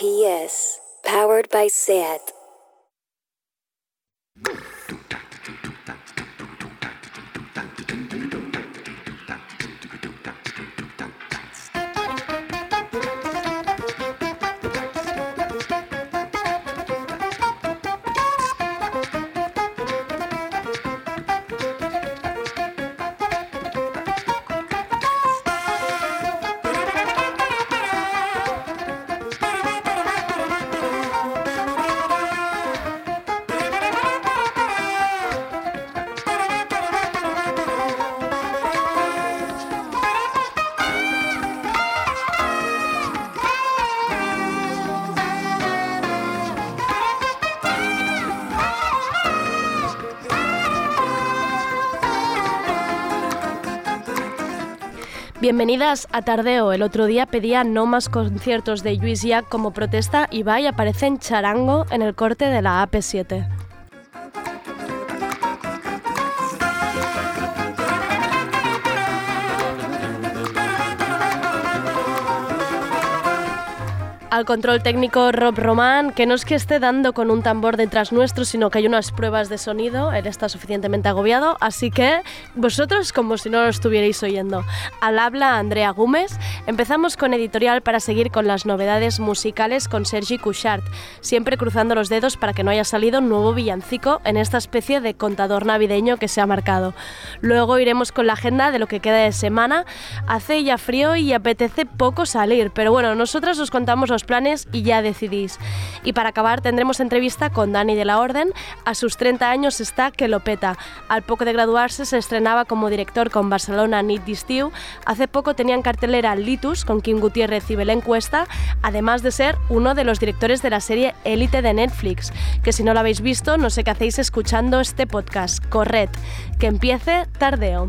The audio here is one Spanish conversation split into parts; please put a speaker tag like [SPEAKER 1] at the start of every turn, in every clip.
[SPEAKER 1] SPS, powered by SAT.
[SPEAKER 2] Bienvenidas a Tardeo. El otro día pedía no más conciertos de Luis Jack como protesta y va y aparece en charango en el corte de la AP7. Al control técnico Rob Román, que no es que esté dando con un tambor detrás nuestro, sino que hay unas pruebas de sonido, él está suficientemente agobiado, así que vosotros como si no lo estuvierais oyendo. Al habla Andrea Gómez, empezamos con editorial para seguir con las novedades musicales con Sergi Couchard, siempre cruzando los dedos para que no haya salido un nuevo villancico en esta especie de contador navideño que se ha marcado. Luego iremos con la agenda de lo que queda de semana, hace ya frío y apetece poco salir, pero bueno, nosotras os contamos los planes y ya decidís. Y para acabar tendremos entrevista con Dani de la Orden. A sus 30 años está que lo peta. Al poco de graduarse se estrenaba como director con Barcelona Nit Distiu. Hace poco tenía en cartelera Litus con Kim Gutiérrez y Belén Cuesta, además de ser uno de los directores de la serie Élite de Netflix, que si no lo habéis visto no sé qué hacéis escuchando este podcast. Corred, que empiece tardeo.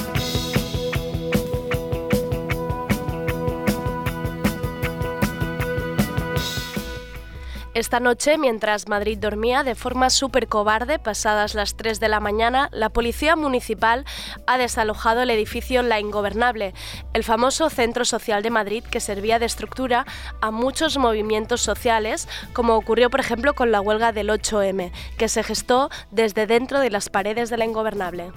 [SPEAKER 2] Esta noche, mientras Madrid dormía de forma súper cobarde, pasadas las 3 de la mañana, la policía municipal ha desalojado el edificio La Ingobernable, el famoso centro social de Madrid que servía de estructura a muchos movimientos sociales, como ocurrió por ejemplo con la huelga del 8M, que se gestó desde dentro de las paredes de La Ingobernable.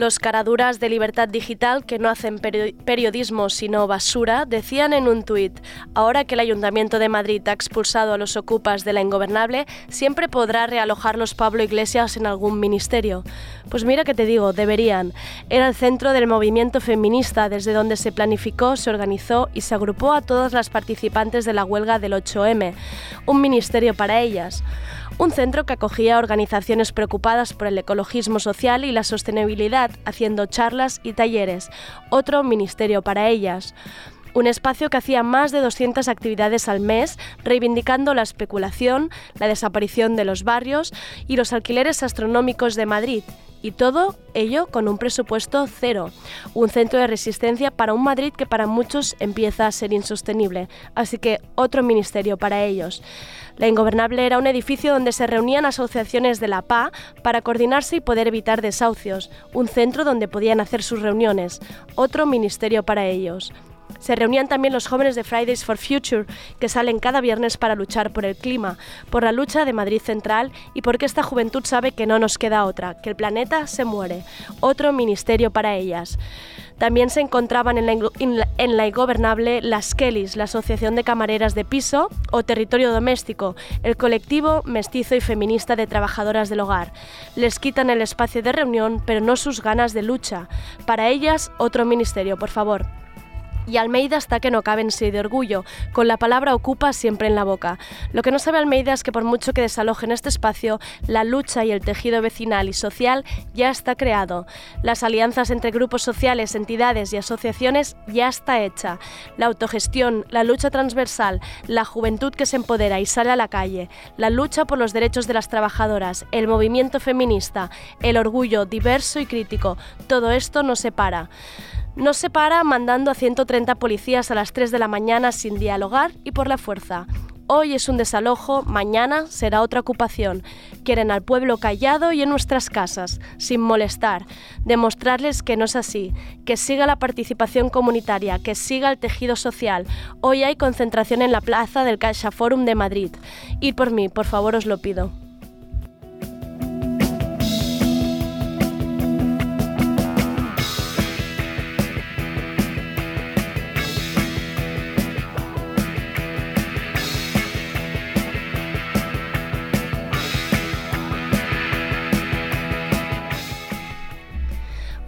[SPEAKER 2] Los caraduras de Libertad Digital, que no hacen periodismo sino basura, decían en un tuit, ahora que el Ayuntamiento de Madrid ha expulsado a los ocupas de la ingobernable, siempre podrá realojarlos Pablo Iglesias en algún ministerio. Pues mira que te digo, deberían. Era el centro del movimiento feminista desde donde se planificó, se organizó y se agrupó a todas las participantes de la huelga del 8M. Un ministerio para ellas un centro que acogía organizaciones preocupadas por el ecologismo social y la sostenibilidad, haciendo charlas y talleres, otro ministerio para ellas. Un espacio que hacía más de 200 actividades al mes, reivindicando la especulación, la desaparición de los barrios y los alquileres astronómicos de Madrid, y todo ello con un presupuesto cero, un centro de resistencia para un Madrid que para muchos empieza a ser insostenible, así que otro ministerio para ellos. La Ingobernable era un edificio donde se reunían asociaciones de la PA para coordinarse y poder evitar desahucios, un centro donde podían hacer sus reuniones, otro ministerio para ellos. Se reunían también los jóvenes de Fridays for Future, que salen cada viernes para luchar por el clima, por la lucha de Madrid Central y porque esta juventud sabe que no nos queda otra, que el planeta se muere. Otro ministerio para ellas. También se encontraban en la, ingobernable las Kellys, la Asociación de Camareras de Piso, o Territorio Doméstico, el colectivo mestizo y feminista de trabajadoras del hogar. Les quitan el espacio de reunión, pero no sus ganas de lucha. Para ellas, otro ministerio, por favor. Y Almeida está que no cabe en sí de orgullo, con la palabra ocupa siempre en la boca. Lo que no sabe Almeida es que por mucho que desalojen este espacio, la lucha y el tejido vecinal y social ya está creado. Las alianzas entre grupos sociales, entidades y asociaciones ya está hecha. La autogestión, la lucha transversal, la juventud que se empodera y sale a la calle, la lucha por los derechos de las trabajadoras, el movimiento feminista, el orgullo diverso y crítico, todo esto nos separa. Nos separa mandando a 130 policías a las 3 de la mañana sin dialogar y por la fuerza. Hoy es un desalojo, mañana será otra ocupación. Quieren al pueblo callado y en nuestras casas, sin molestar. Demostrarles que no es así, que siga la participación comunitaria, que siga el tejido social. Hoy hay concentración en la plaza del Caixa Forum de Madrid. Ir por mí, por favor, os lo pido.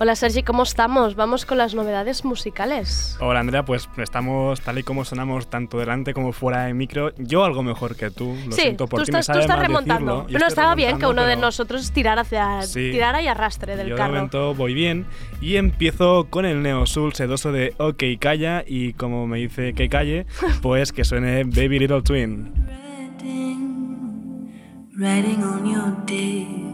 [SPEAKER 2] Hola Sergi, ¿cómo estamos? Vamos con las novedades musicales.
[SPEAKER 3] Hola Andrea, pues estamos tal y como sonamos tanto delante como fuera de micro. Yo algo mejor que tú, lo
[SPEAKER 2] sí,
[SPEAKER 3] siento por
[SPEAKER 2] tú estás, tú estás remontando. Pero estaba bien que uno de nosotros tirara hacia sí, tirara y arrastre del
[SPEAKER 3] yo
[SPEAKER 2] carro.
[SPEAKER 3] de momento voy bien y empiezo con el neo soul sedoso de OK Calla y como me dice que calle, pues que suene Baby Little Twin.
[SPEAKER 4] Riding on your.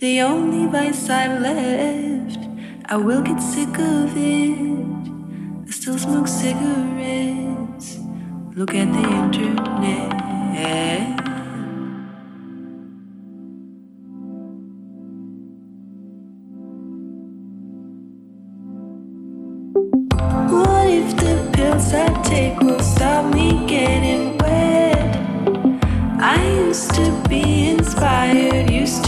[SPEAKER 4] The only vice I've left, I will get sick of it. I still smoke cigarettes. Look at the internet. What if the pills I take will stop me getting wet? I used to be inspired, used to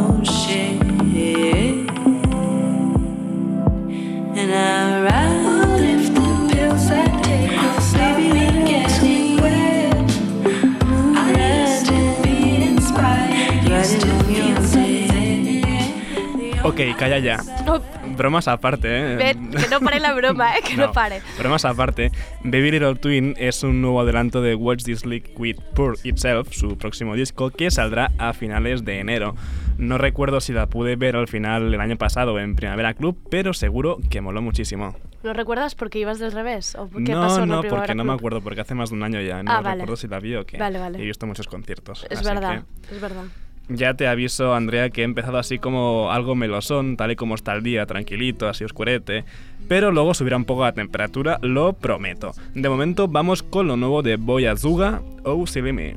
[SPEAKER 3] Ok, calla ya.
[SPEAKER 2] No,
[SPEAKER 3] Bromas aparte, ¿eh?
[SPEAKER 2] ven, que no pare la broma, ¿eh? que no, pare.
[SPEAKER 3] Bromas aparte, Baby Little Twin es un nuevo adelanto de Watch This Liquid Pour Itself, su próximo disco, que saldrá a finales de enero. No recuerdo si la pude ver al final el año pasado en Primavera Club, pero seguro que moló muchísimo.
[SPEAKER 2] ¿No recuerdas porque ibas del revés? ¿O qué
[SPEAKER 3] no,
[SPEAKER 2] pasó en
[SPEAKER 3] no, porque no me
[SPEAKER 2] Club?
[SPEAKER 3] acuerdo, porque hace más de un año ya. No
[SPEAKER 2] Ah, vale.
[SPEAKER 3] recuerdo si la vi o qué.
[SPEAKER 2] Vale, vale.
[SPEAKER 3] He visto muchos conciertos.
[SPEAKER 2] Es verdad,
[SPEAKER 3] que-
[SPEAKER 2] es verdad.
[SPEAKER 3] Ya te aviso, Andrea, que he empezado así como algo melosón, tal y como está el día, tranquilito, así oscurete. Pero luego subirá un poco la temperatura, lo prometo. De momento vamos con lo nuevo de Boy Azuga, Oh Silly Me.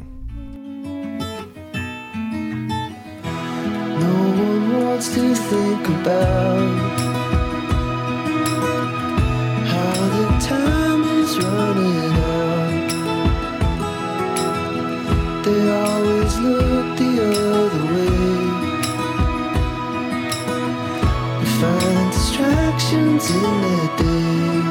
[SPEAKER 5] No the the other way and find distractions in their day.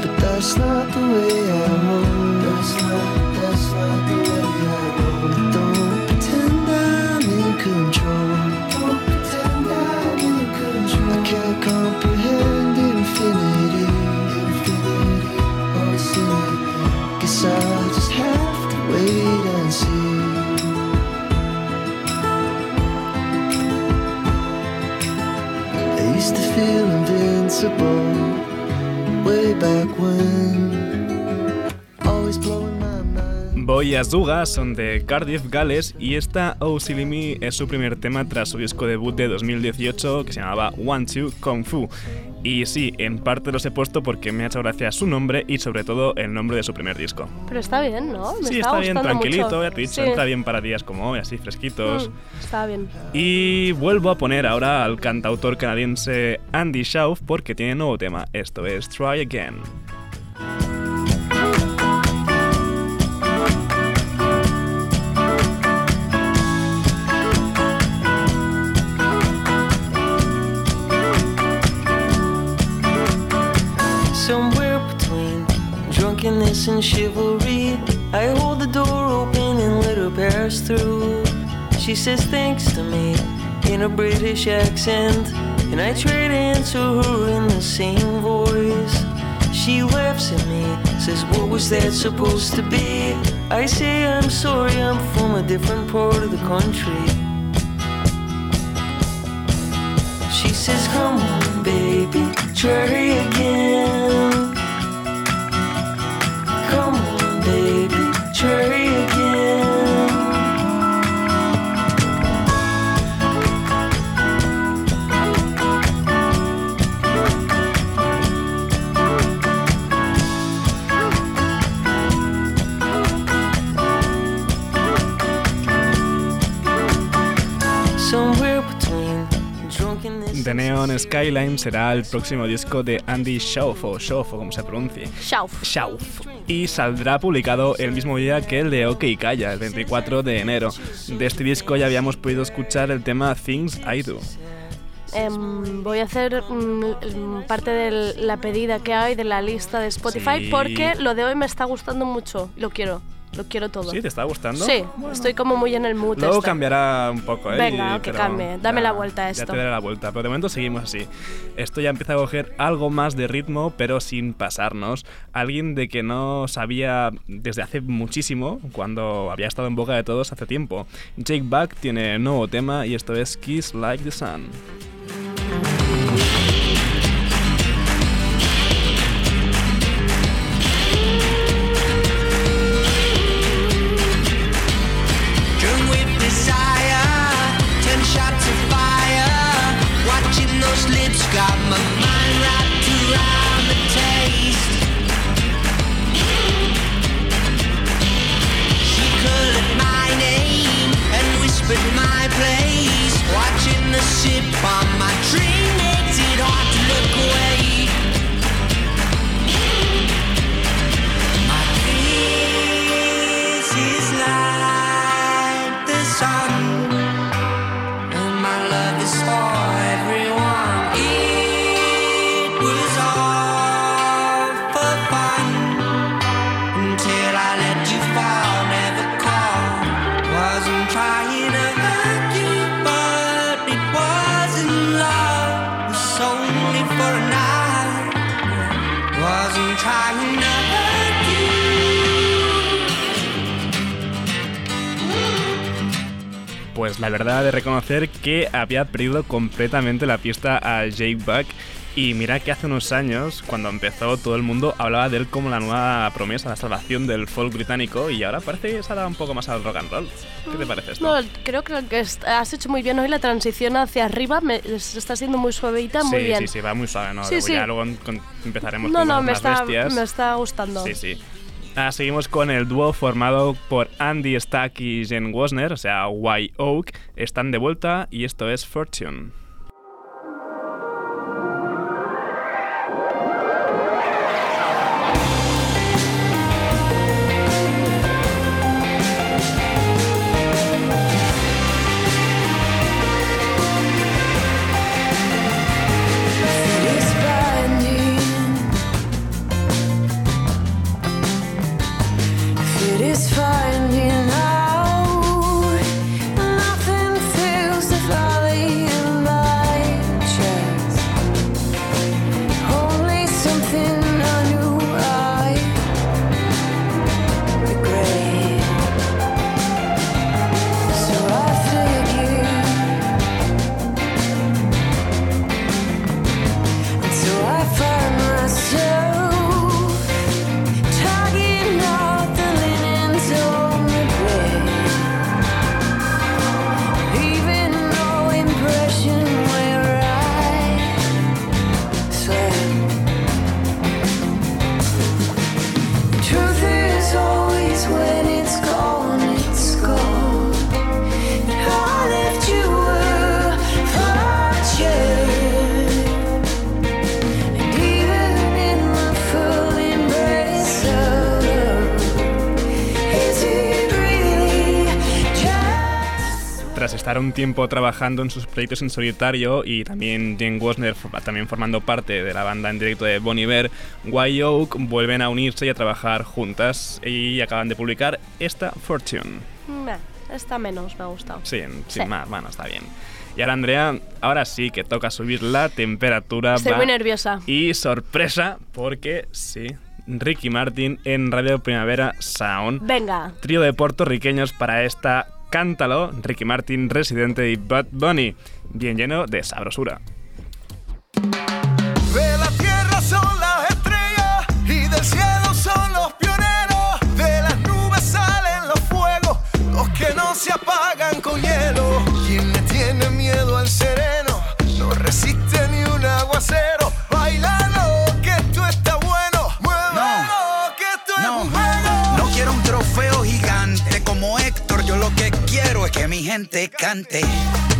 [SPEAKER 5] But that's not the way I roll. That's not, that's not the way I roll. Don't pretend I'm in control. Don't pretend I'm in control. I can't comprehend infinity. Infinity. Oh. Guess I'll just have wait and see. Back when.
[SPEAKER 3] Boy Azuga son de Cardiff, Gales, y esta Oh Silly es su primer tema tras su disco debut de 2018 que se llamaba One Two Kung Fu. Y sí, en parte los he puesto porque me ha hecho gracia su nombre y sobre todo el nombre de su primer disco.
[SPEAKER 2] Pero está bien, ¿no? Me
[SPEAKER 3] sí,
[SPEAKER 2] está,
[SPEAKER 3] está bien, tranquilito,
[SPEAKER 2] mucho.
[SPEAKER 3] ya te he dicho,
[SPEAKER 2] Sí.
[SPEAKER 3] entra bien para días como hoy, así fresquitos.
[SPEAKER 2] Mm, está bien.
[SPEAKER 3] Y vuelvo a poner ahora al cantautor canadiense Andy Schauf porque tiene nuevo tema. Esto es Try Again.
[SPEAKER 6] And chivalry, I hold the door open and let her pass through. She says thanks to me in a British accent, and I try to answer her in the same voice. She laughs at me, says, What was that supposed to be? I say, I'm sorry, I'm from a different part of the country. She says, Come on, baby, try again. Come on, baby, try
[SPEAKER 3] The Neon Skyline será el próximo disco de Andy Schauf, o Schauf, o como se pronuncie.
[SPEAKER 2] Schauf.
[SPEAKER 3] Schauf. Y saldrá publicado el mismo día que el de OK Calla, el 24 de enero. De este disco ya habíamos podido escuchar el tema Things I Do.
[SPEAKER 2] Em, voy a hacer mm, mm, parte de la pedida que hay de la lista de Spotify
[SPEAKER 3] Sí.
[SPEAKER 2] porque lo de hoy me está gustando mucho. Lo quiero. Lo quiero todo.
[SPEAKER 3] ¿Sí? ¿Te está gustando?
[SPEAKER 2] Sí, estoy como muy en el mood.
[SPEAKER 3] Luego
[SPEAKER 2] este.
[SPEAKER 3] cambiará un poco, ¿eh?
[SPEAKER 2] Venga,
[SPEAKER 3] Y-
[SPEAKER 2] que cambie. Dame la vuelta a
[SPEAKER 3] Ya
[SPEAKER 2] esto.
[SPEAKER 3] te daré la vuelta, pero de momento seguimos así. Esto ya empieza a coger algo más de ritmo, pero sin pasarnos. Alguien de que no sabía desde hace muchísimo, cuando había estado en boca de todos hace tiempo. Jake Buck tiene nuevo tema y esto es Kiss Like the Sun. Pues la verdad de reconocer que había perdido completamente la pista a Jake Buck. Y mira que hace unos años, cuando empezó, todo el mundo hablaba de él como la nueva promesa, la salvación del folk británico. Y ahora parece que se ha dado un poco más al rock and roll. ¿Qué te parece esto?
[SPEAKER 2] No, creo que has hecho muy bien hoy la transición hacia arriba me, es- está siendo muy suavita, muy
[SPEAKER 3] sí,
[SPEAKER 2] bien.
[SPEAKER 3] sí, sí, va muy suave, ¿no?
[SPEAKER 2] Sí,
[SPEAKER 3] Luego
[SPEAKER 2] sí.
[SPEAKER 3] Ya luego empezaremos
[SPEAKER 2] No,
[SPEAKER 3] con
[SPEAKER 2] no, me
[SPEAKER 3] más
[SPEAKER 2] está,
[SPEAKER 3] bestias.
[SPEAKER 2] me está gustando.
[SPEAKER 3] Sí, sí. Ah, seguimos con el dúo formado por Andy Stack y Jen Wozner, o sea, White Oak. Están de vuelta y esto es Fortune. Tras estar un tiempo trabajando en sus proyectos en solitario y también Jane Wosner for- también formando parte de la banda en directo de Bon Iver, White Oak vuelven a unirse y a trabajar juntas y acaban de publicar esta Fortune.
[SPEAKER 2] Meh, esta menos me ha gustado.
[SPEAKER 3] Sí, sin
[SPEAKER 2] Sí.
[SPEAKER 3] más, bueno, está bien. Y ahora Andrea, ahora sí que toca subir la temperatura.
[SPEAKER 2] Estoy
[SPEAKER 3] va-
[SPEAKER 2] muy nerviosa.
[SPEAKER 3] Y sorpresa, porque sí, Ricky Martin en Radio Primavera Sound.
[SPEAKER 2] Venga.
[SPEAKER 3] Trío de puertorriqueños para esta Cántalo, Ricky Martin, Residente y Bad Bunny. Bien lleno de sabrosura.
[SPEAKER 7] De la tierra son las estrellas y del cielo son los pioneros. De las nubes salen los fuegos, los que no se apagan con hielo. Quien le tiene miedo al sereno no resiste ni un aguacero. Bailalo, que esto está que
[SPEAKER 8] mi gente cante.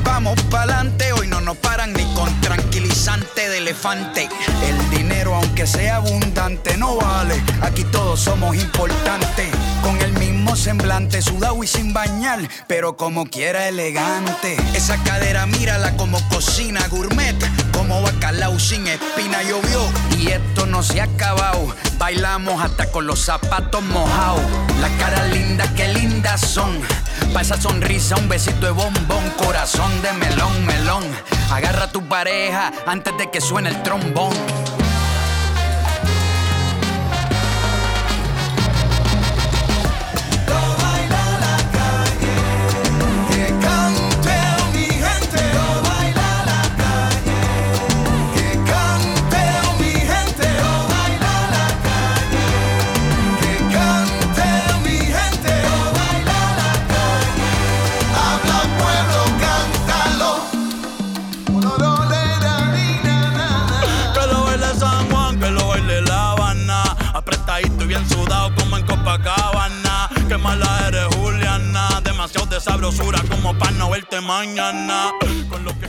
[SPEAKER 8] Vamos pa'lante, hoy no nos paran ni con tranquilizante de elefante. El dinero, aunque sea abundante, no vale. Aquí todos somos importantes. Con el mismo semblante, sudado y sin bañar, pero como quiera elegante. Esa cadera, mírala como cocina gourmet, como bacalao sin espina llovió. Y esto no se ha acabado, bailamos hasta con los zapatos mojados. Las caras lindas, qué lindas son. Pa' esa sonrisa, un besito de bombón, corazón de melón, melón. Agarra a tu pareja antes de que suene el trombón.
[SPEAKER 9] Mañana. Con lo que.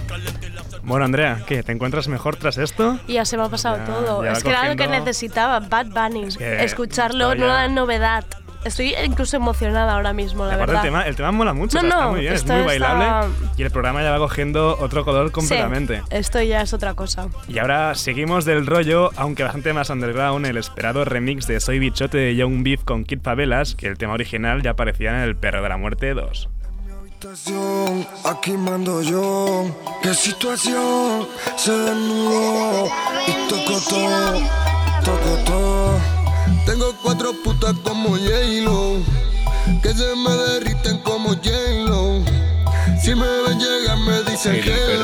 [SPEAKER 3] Bueno, Andrea, ¿qué? ¿Te encuentras mejor tras esto?
[SPEAKER 2] Y ya se me ha pasado
[SPEAKER 3] Ya,
[SPEAKER 2] todo.
[SPEAKER 3] ya
[SPEAKER 2] es que era lo que necesitaba, Bad Bunny.
[SPEAKER 3] que
[SPEAKER 2] Escucharlo,
[SPEAKER 3] ya-
[SPEAKER 2] nueva novedad. Estoy incluso emocionada ahora mismo, la
[SPEAKER 3] Aparte,
[SPEAKER 2] verdad.
[SPEAKER 3] el tema, el tema mola mucho,
[SPEAKER 2] No,
[SPEAKER 3] o sea, está
[SPEAKER 2] no,
[SPEAKER 3] muy bien, es muy bailable
[SPEAKER 2] está-
[SPEAKER 3] y el programa ya va cogiendo otro color completamente.
[SPEAKER 2] Sí, esto ya es otra cosa.
[SPEAKER 3] Y ahora seguimos del rollo, aunque bastante más underground, el esperado remix de Soy Bichote de Young Beef con Kid Favelas, que el tema original ya aparecía en El Perro de la Muerte 2.
[SPEAKER 10] Aquí mando yo, qué situación se desnudó y tocó todo, tocó todo. Tengo cuatro putas como J-Lo, que se me derriten como J-Lo. Si me ven llegar me dicen
[SPEAKER 11] El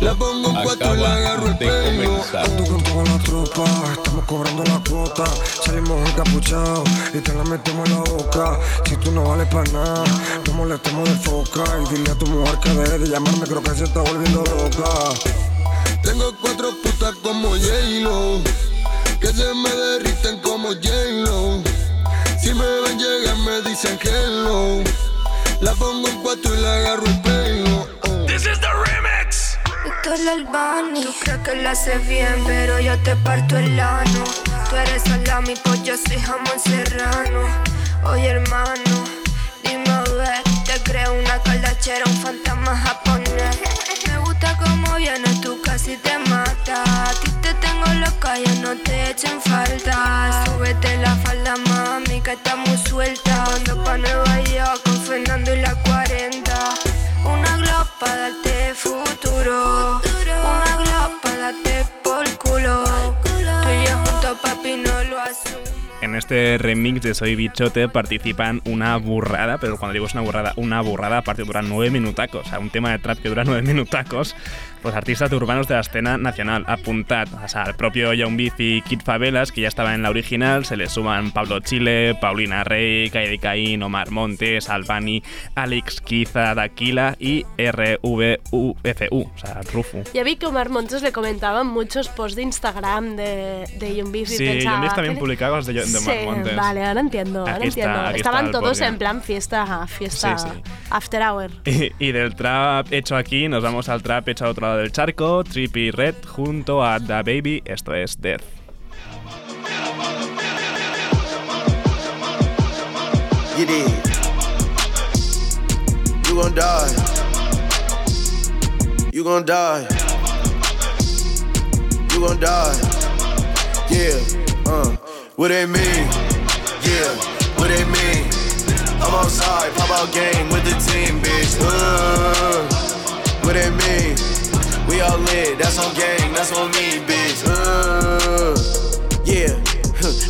[SPEAKER 10] La pongo en cuatro y
[SPEAKER 11] acaba
[SPEAKER 10] agarro el pelo. Ando con toda la tropa, estamos cobrando la cuota. Salimos encapuchados y te la metemos en la boca. Si tú no vales para nada, no molestemos de foca. Y dile a tu mujer que deje de llamarme, creo que se está volviendo loca. Tengo cuatro putas como J-Lo, que se me derriten como J-Lo. Si me ven llegar me dicen hello. La pongo en cuatro y le agarro el pelo.
[SPEAKER 12] Eres el tú crees que lo haces bien, pero yo te parto el ano. Tú eres salami, pues yo soy jamón serrano. Oye hermano, dime a ver, te creo una caldachera, un fantasma japonés. Me gusta como vienes, tú casi te mata. A te tengo loca, ya no te echen falta. Súbete la falda, mami, que está muy suelta. Ando pa' Nueva York
[SPEAKER 3] este remix de Soy Bichote participan una burrada, pero cuando digo es una burrada, una burrada aparte dura nueve minutacos. O sea, un tema de trap que dura nueve minutacos. Los artistas urbanos de la escena nacional. Apuntad o sea, al propio Young Beef y Kid Favelas, que ya estaba en la original. Se le suman Pablo Chile, Paulina Rey, Kaidi Caín, Omar Montes, Albani, Alex Kiza, Daquila y RVUFU, o sea, Rufu.
[SPEAKER 2] Ya vi que Omar Montes le comentaban muchos posts de Instagram de, de Young Beef y
[SPEAKER 3] Sí,
[SPEAKER 2] pensaba...
[SPEAKER 3] Young Beef también
[SPEAKER 2] ¿qué-
[SPEAKER 3] publicaba cosas de, de Omar
[SPEAKER 2] Sí,
[SPEAKER 3] Montes.
[SPEAKER 2] vale, ahora entiendo, ahora
[SPEAKER 3] Aquí
[SPEAKER 2] entiendo.
[SPEAKER 3] aquí está
[SPEAKER 2] Estaban todos en plan fiesta, fiesta,
[SPEAKER 3] Sí, sí.
[SPEAKER 2] after hour.
[SPEAKER 3] Y, y del trap hecho aquí nos vamos al trap hecho al otro lado del charco, Trippy Red junto a Da Baby, esto es Death.
[SPEAKER 5] You did. You gon' die. You gon' die. You gon' die. Yeah, uh, what they mean? Yeah, what they mean? I'm outside, pop out game with the team, bitch. Uh, what they mean? We all lit, that's on gang, that's on me, bitch. Uh, yeah.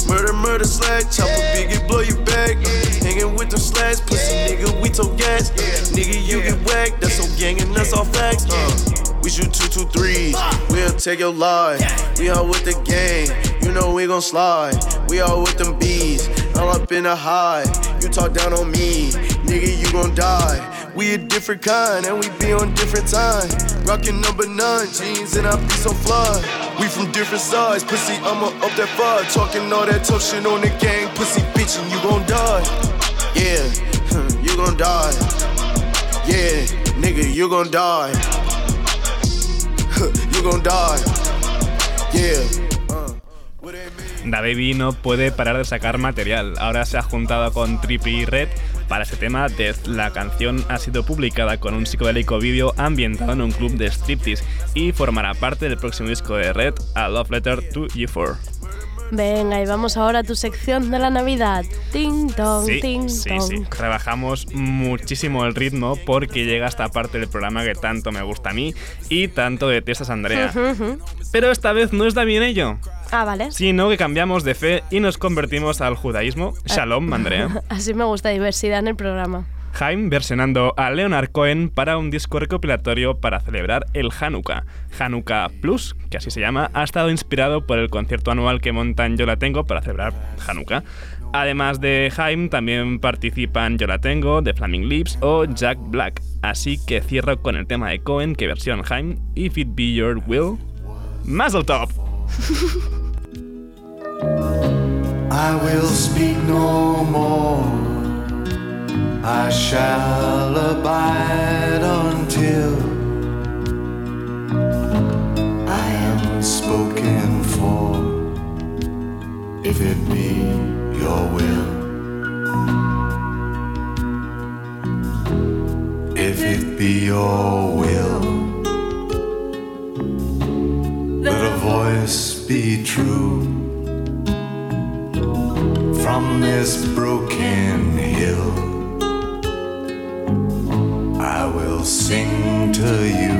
[SPEAKER 5] Murder, murder, slash, chopper, biggie, blow your back. Hanging with them slash, pussy nigga, we told gas. Nigga, you get whacked, that's on gang and that's all facts. Uh, we shoot two, two, threes, we'll take your life. We all with the gang, you know we gon' slide. We all with them bees, all up in the high. You talk down on me, nigga, you gon' die. We a different kind, and we be on different time. Rockin' number nine jeans, and I be so fly. We from different sides, pussy, I'ma up that fire. Talking all that tough shit on the gang, pussy bitch, and you gon' die. Yeah, you gon' die. Yeah, nigga, you gon' die. you gon' die. Yeah.
[SPEAKER 3] Da Baby no puede parar de sacar material. Ahora se ha juntado con Trippy Red para este tema. Death. La canción ha sido publicada con un psicodélico vídeo ambientado en un club de striptease y formará parte del próximo disco de Red, A Love Letter to You4.
[SPEAKER 2] Venga, y vamos ahora a tu sección de la Navidad. Ting tong,
[SPEAKER 3] Sí,
[SPEAKER 2] ting
[SPEAKER 3] sí,
[SPEAKER 2] tong.
[SPEAKER 3] sí. Trabajamos muchísimo el ritmo porque llega esta parte del programa que tanto me gusta a mí y tanto detestas Andrea. Pero esta vez no es David ello,
[SPEAKER 2] Ah, vale.
[SPEAKER 3] sino que cambiamos de fe y nos convertimos al judaísmo. Shalom, Andrea.
[SPEAKER 2] Así me gusta diversidad en el programa.
[SPEAKER 3] Haim versionando a Leonard Cohen para un disco recopilatorio para celebrar el Hanukkah. Hanukkah Plus, que así se llama, ha estado inspirado por el concierto anual que montan Yo la Tengo para celebrar Hanukkah. Además de Haim, también participan Yo la Tengo, The Flaming Lips o Jack Black. Así que cierro con el tema de Cohen que versiona Haim, If It Be Your Will, Mazel Tov.
[SPEAKER 13] I will speak no more. I shall abide until I am spoken for. If it be your will. If it be your will. Be true from this broken hill. I will sing to you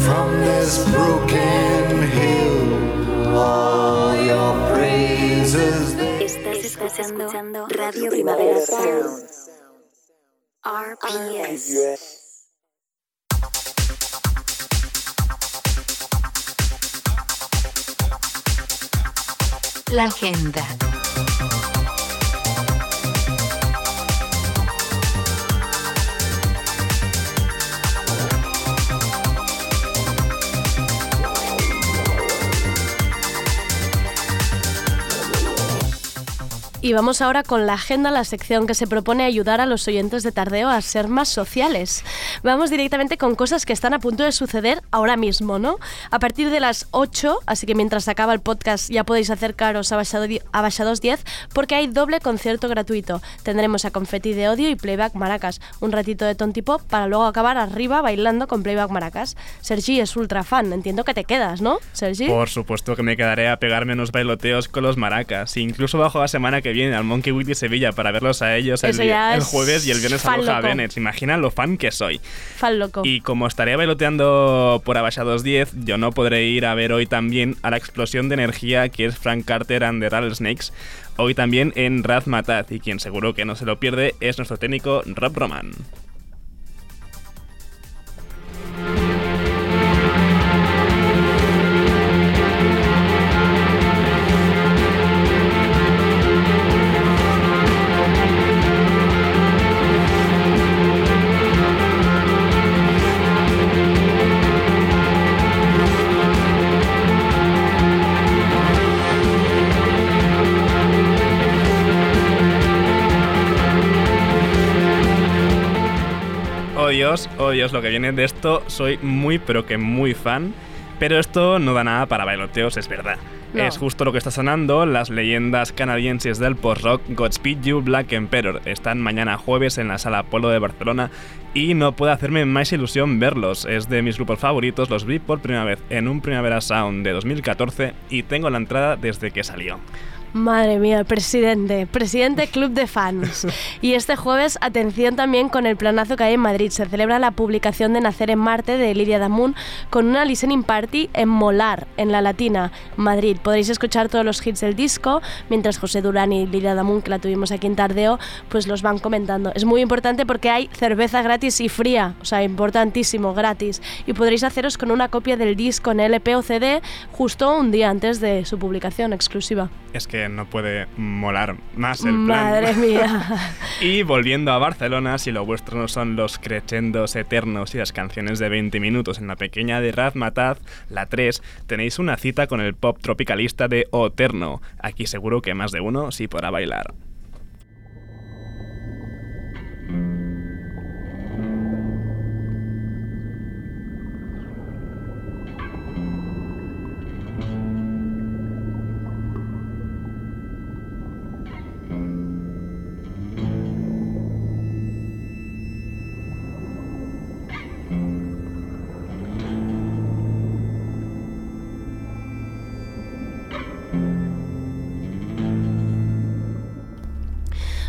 [SPEAKER 13] from this broken hill. All your praises.
[SPEAKER 1] Estás escuchando Radio Primavera Sound. RPS.
[SPEAKER 14] La agenda.
[SPEAKER 2] Y vamos ahora con la agenda, la sección que se propone ayudar a los oyentes de Tardeo a ser más sociales. Vamos directamente con cosas que están a punto de suceder ahora mismo, ¿no? A partir de las 8, así que mientras acaba el podcast ya podéis acercaros a Baixados 10 porque hay doble concierto gratuito. Tendremos a Confetti de Odio y Playback Maracas, un ratito de tontipop para luego acabar arriba bailando con Playback Maracas. Sergi es ultra fan, entiendo que te quedas, ¿no, Sergi?
[SPEAKER 3] Por supuesto que me quedaré a pegarme unos bailoteos con los maracas, incluso bajo la semana que viene al Monkey Week de Sevilla para verlos a ellos el, jueves y el viernes a Loja. Bennett. ¿Se imaginan lo fan que soy?
[SPEAKER 2] Fan loco.
[SPEAKER 3] Y como estaré bailoteando por Abaixados 10, yo no podré ir a ver hoy también a la explosión de energía que es Frank Carter and the Rattlesnakes, hoy también en Razmataz, y quien seguro que no se lo pierde es nuestro técnico Rob Roman. Oh Dios, lo que viene de esto, soy muy pero que muy fan, pero esto no da nada para bailoteos, es verdad.
[SPEAKER 2] No.
[SPEAKER 3] Es justo lo que está sonando. Las leyendas canadienses del post-rock Godspeed You Black Emperor están mañana jueves en la Sala Polo de Barcelona y no puede hacerme más ilusión verlos. Es de mis grupos favoritos, los vi por primera vez en un Primavera Sound de 2014 y tengo la entrada desde que salió.
[SPEAKER 2] Madre mía, presidente, presidente Club de Fans. Y este jueves, atención también con el planazo que hay en Madrid. Se celebra la publicación de Nacer en Marte de Lidia Damun con una listening party en Molar, en la Latina, Madrid. Podréis escuchar todos los hits del disco, mientras José Durán y Lidia Damun, que la tuvimos aquí en Tardeo, pues los van comentando. Es muy importante porque hay cerveza gratis y fría, o sea, importantísimo, gratis. Y podréis haceros con una copia del disco en LP o CD justo un día antes de su publicación exclusiva.
[SPEAKER 3] Es que no puede molar más el plan.
[SPEAKER 2] Madre mía.
[SPEAKER 3] Y volviendo a Barcelona, si lo vuestro no son los crescendos eternos y las canciones de 20 minutos en la pequeña de Razmataz, la 3, tenéis una cita con el pop tropicalista de Oterno. Aquí seguro que más de uno sí podrá bailar.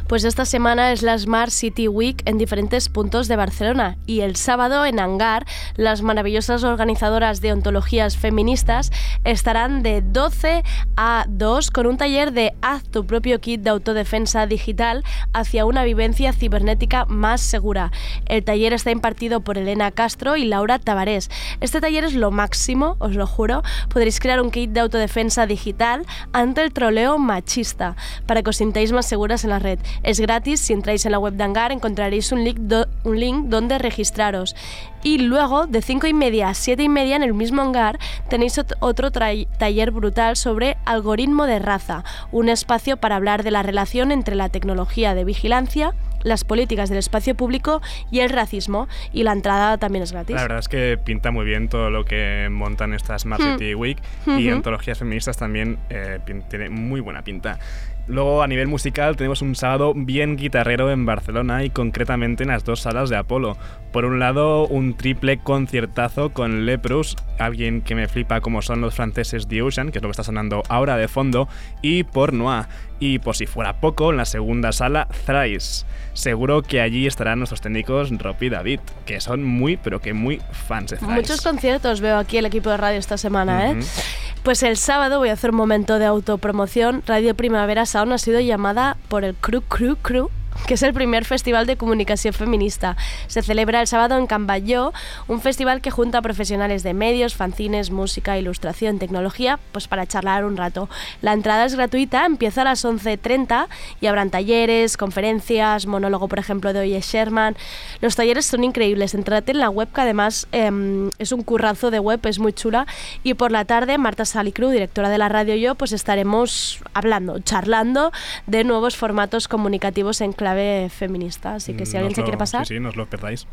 [SPEAKER 2] Pues esta semana es la Smart City Week en diferentes puntos de Barcelona y el sábado en Hangar las maravillosas organizadoras de ontologías feministas estarán de 12 a 2 con un taller de haz tu propio kit de autodefensa digital hacia una vivencia cibernética más segura. El taller está impartido por Elena Castro y Laura Tabarés. Este taller es lo máximo, os lo juro. Podréis crear un kit de autodefensa digital ante el troleo machista para que os sintáis más seguras en la red. Es gratis, si entráis en la web de Hangar encontraréis un link, do- un link donde registraros. Y luego, de 5 y media a 7 y media, en el mismo hangar, tenéis ot- otro taller brutal sobre algoritmo de raza, un espacio para hablar de la relación entre la tecnología de vigilancia, las políticas del espacio público y el racismo. Y la entrada también es gratis.
[SPEAKER 3] La verdad es que pinta muy bien todo lo que montan esta Smart
[SPEAKER 2] Hmm.
[SPEAKER 3] City Week y
[SPEAKER 2] Ujú.
[SPEAKER 3] antologías feministas también eh, tiene muy buena pinta. Luego, a nivel musical, tenemos un sábado bien guitarrero en Barcelona y concretamente en las dos salas de Apolo. Por un lado, un triple conciertazo con Leprous, alguien que me flipa como son los franceses The Ocean, que es lo que está sonando ahora de fondo, y por Noir. Y por si fuera poco, en la segunda sala, Thrice. Seguro que allí estarán nuestros técnicos Rob y David, que son muy, pero que muy fans de Thrice.
[SPEAKER 2] Muchos conciertos veo aquí el equipo de radio esta semana, ¿eh? Pues el sábado voy a hacer un momento de autopromoción. Radio Primavera Sound ha sido llamada por el Cru Cru Cru que es el primer festival de comunicación feminista. Se celebra el sábado en Camballó, un festival que junta a profesionales de medios, fanzines, música, ilustración, tecnología, pues para charlar un rato. La entrada es gratuita, empieza a las 11.30 y habrán talleres, conferencias, monólogo, por ejemplo, de Oye Sherman. Los talleres son increíbles, entrate en la web, que además em, es un currazo de web, es muy chula. Y por la tarde, Marta Salicru, directora de la radio yo, pues estaremos hablando, charlando de nuevos formatos comunicativos en clave feminista. Así que si alguien
[SPEAKER 3] Nos
[SPEAKER 2] se quiere pasar...
[SPEAKER 3] Sí, sí, no os lo perdáis.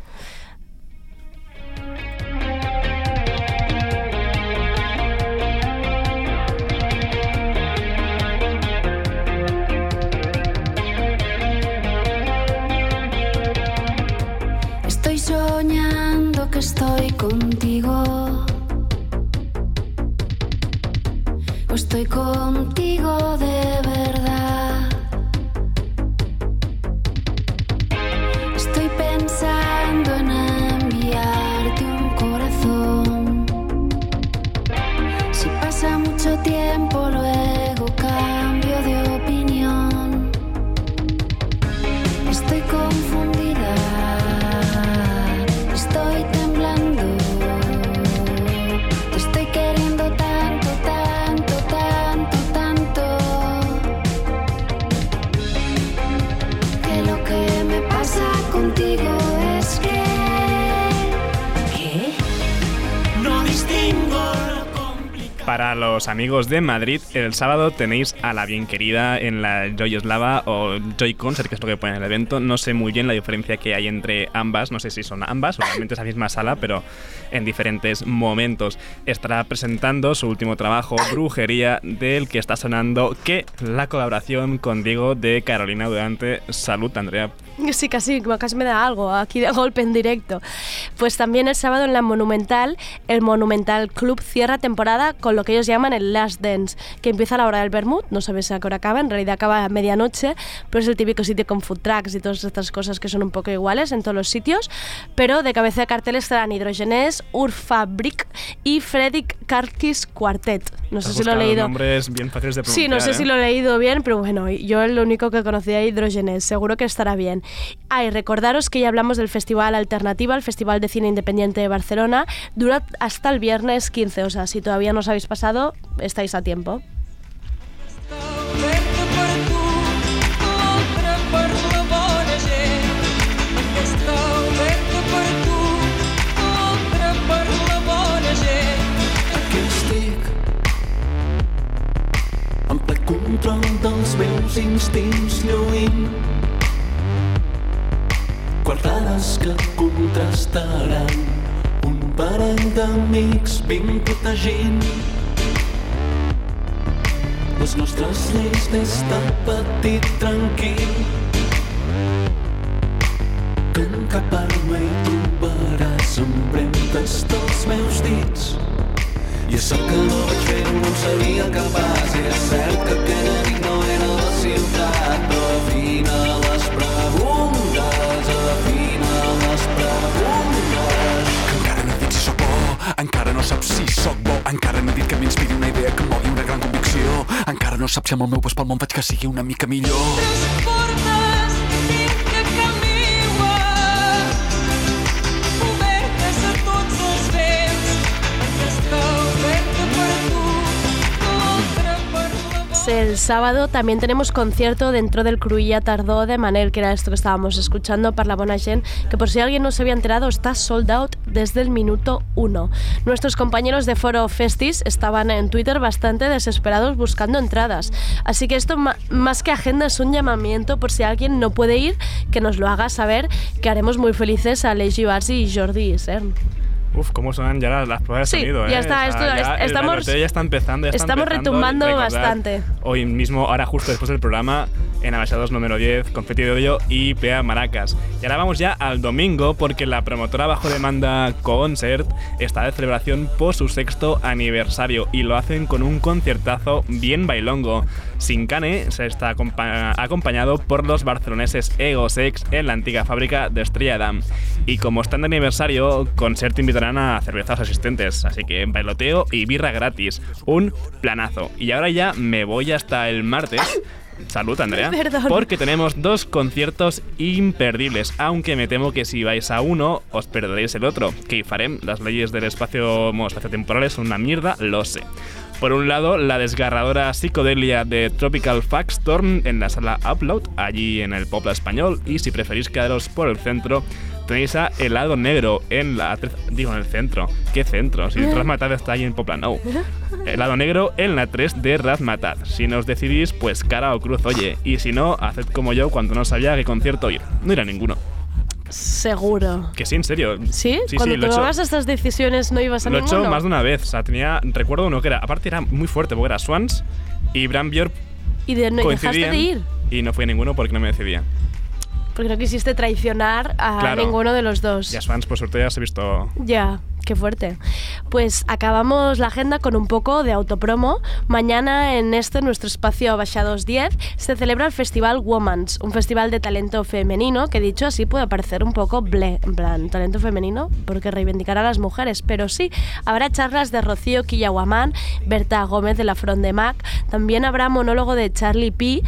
[SPEAKER 15] Estoy soñando que estoy contigo. O estoy contigo de
[SPEAKER 3] Para los amigos de Madrid, el sábado tenéis a la bien querida en la Joyoslava o Joy Concert, que es lo que pone en el evento. No sé muy bien la diferencia que hay entre ambas, no sé si son ambas o realmente es la misma sala, pero en diferentes momentos. Estará presentando su último trabajo, Brujería, del que está sonando que la colaboración con Diego de Carolina Durante. Salud, Andrea.
[SPEAKER 2] Sí, casi, casi me da algo aquí de golpe en directo. Pues también el sábado en la Monumental, el Monumental Club cierra temporada con lo que ellos llaman el Last Dance, que empieza a la hora del Bermud, no sabes a qué hora acaba, en realidad acaba a medianoche, pero es el típico sitio con food trucks y todas estas cosas que son un poco iguales en todos los sitios, pero de cabeza de cartel estarán Hidrogenés, Urfabric y Fredrik Karkis Quartet. No sé si lo he leído.
[SPEAKER 3] nombres bien fáciles de pronunciar.
[SPEAKER 2] Sí, no sé
[SPEAKER 3] ¿eh?
[SPEAKER 2] si lo he leído bien, pero bueno, yo lo único que conocía era Hidrogenes, seguro que estará bien. Ah, recordaros que ya hablamos del Festival Alternativa, el Festival de Cine Independiente de Barcelona, dura hasta el viernes 15, o sea, si todavía no os habéis pasado, estáis a tiempo.
[SPEAKER 16] Control Guardades que contrastaran. Un parell d'amics vinc protegint. Les nostres lleis des de petit tranquil. Que en cap arma hi trobaràs empremtes dels meus dits. I és cert que no vaig fer-ho, no seria capaç. És cert que nit no era la ciutat, però afina les preguntes,
[SPEAKER 9] encara no saps si sóc bo, encara no he dit que m'inspiri una idea que em mogui una gran convicció, encara no saps si amb el meu pas pel món faig que sigui una mica millor.
[SPEAKER 4] Portes
[SPEAKER 2] El sábado también tenemos concierto dentro del Cruilla Tardó de Manel, que era esto que estábamos escuchando para la Bona que por si alguien no se había enterado está sold out desde el minuto uno. Nuestros compañeros de Foro Festis estaban en Twitter bastante desesperados buscando entradas, así que esto más que agenda es un llamamiento por si alguien no puede ir, que nos lo haga saber, que haremos muy felices a Leigi Barsi y Jordi Isern.
[SPEAKER 3] Uf, cómo suenan ya las, las pruebas
[SPEAKER 2] Sí,
[SPEAKER 3] de sonido, ¿eh?
[SPEAKER 2] ya está, esto-
[SPEAKER 3] ya
[SPEAKER 2] est-
[SPEAKER 3] el
[SPEAKER 2] estamos-
[SPEAKER 3] ya está empezando. ya está
[SPEAKER 2] estamos
[SPEAKER 3] empezando.
[SPEAKER 2] retumbando bastante.
[SPEAKER 3] Hoy mismo, ahora justo después del programa, en Abaixados número 10, Confeti de Odio y Pea Maracas. Y ahora vamos ya al domingo, porque la promotora bajo demanda Concert está de celebración por su sexto aniversario y lo hacen con un conciertazo bien bailongo. Sin Cane se está acompa- acompañado por los barceloneses Ego Sex en la antigua fábrica de Estrella Damm. Y como están de aniversario, Concert invitarán a cervezas asistentes, así que bailoteo y birra gratis. Un planazo. Y ahora ya me voy hasta el martes. Salud, Andrea.
[SPEAKER 2] Perdón.
[SPEAKER 3] Porque tenemos dos conciertos imperdibles, aunque me temo que si vais a uno, os perderéis el otro. Que farem, las leyes del espacio bueno, espaciotemporal son una mierda, lo sé. Por un lado, la desgarradora psicodelia de Tropical Fagstorm en la sala Upload, allí en el Popla Español, y si preferís quedaros por el centro, tenéis a Helado Negro en la... Digo, en el centro. ¿Qué centro? Si Razmataz está ahí en Popla, no. Helado Negro en la 3 de Razmataz. Si no os decidís, pues cara o cruz, oye. Y si no, haced como yo cuando no sabía a qué concierto ir. No ir a ninguno.
[SPEAKER 2] Seguro.
[SPEAKER 3] Que sí, en serio.
[SPEAKER 2] ¿Sí?
[SPEAKER 3] Sí,
[SPEAKER 2] Cuando
[SPEAKER 3] sí, lo he
[SPEAKER 2] tomabas estas decisiones no ibas a
[SPEAKER 3] Lo he hecho más de una vez. O sea, tenía. Recuerdo uno que era. Aparte, era muy fuerte porque era Swans y Bram Björk
[SPEAKER 2] y de, no, dejaste de ir.
[SPEAKER 3] Y no fui a ninguno porque no me decidía.
[SPEAKER 2] Porque no quisiste traicionar a
[SPEAKER 3] Claro.
[SPEAKER 2] ninguno de los dos.
[SPEAKER 3] Y a Swans, por suerte, ya se he visto.
[SPEAKER 2] Ya, qué fuerte. Pues acabamos la agenda con un poco de autopromo. Mañana en este, nuestro espacio Baixados 10, se celebra el Festival Womans, un festival de talento femenino que dicho así puede parecer un poco ble, en plan, talento femenino, porque reivindicará a las mujeres, pero sí, habrá charlas de Rocío Quillaguamán, Berta Gómez de la Front de Mac, también habrá monólogo de Charlie P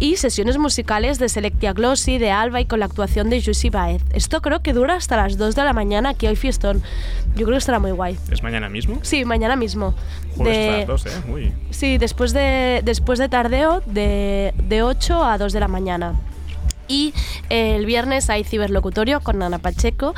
[SPEAKER 2] y sesiones musicales de Selectia Glossy, de Alba y con la actuación de Jussi Baez. Esto creo que dura hasta las 2 de la mañana aquí hoy fiestón. Yo creo que estará muy guay.
[SPEAKER 3] ¿Es mañana mismo?
[SPEAKER 2] Sí, mañana mismo.
[SPEAKER 3] Joder,
[SPEAKER 2] De-
[SPEAKER 3] las dos, ¿eh? Uy.
[SPEAKER 2] Sí, después de, después de tardeo, de, de 8 a 2 de la mañana. Y eh, el viernes hay ciberlocutorio con Ana Pacheco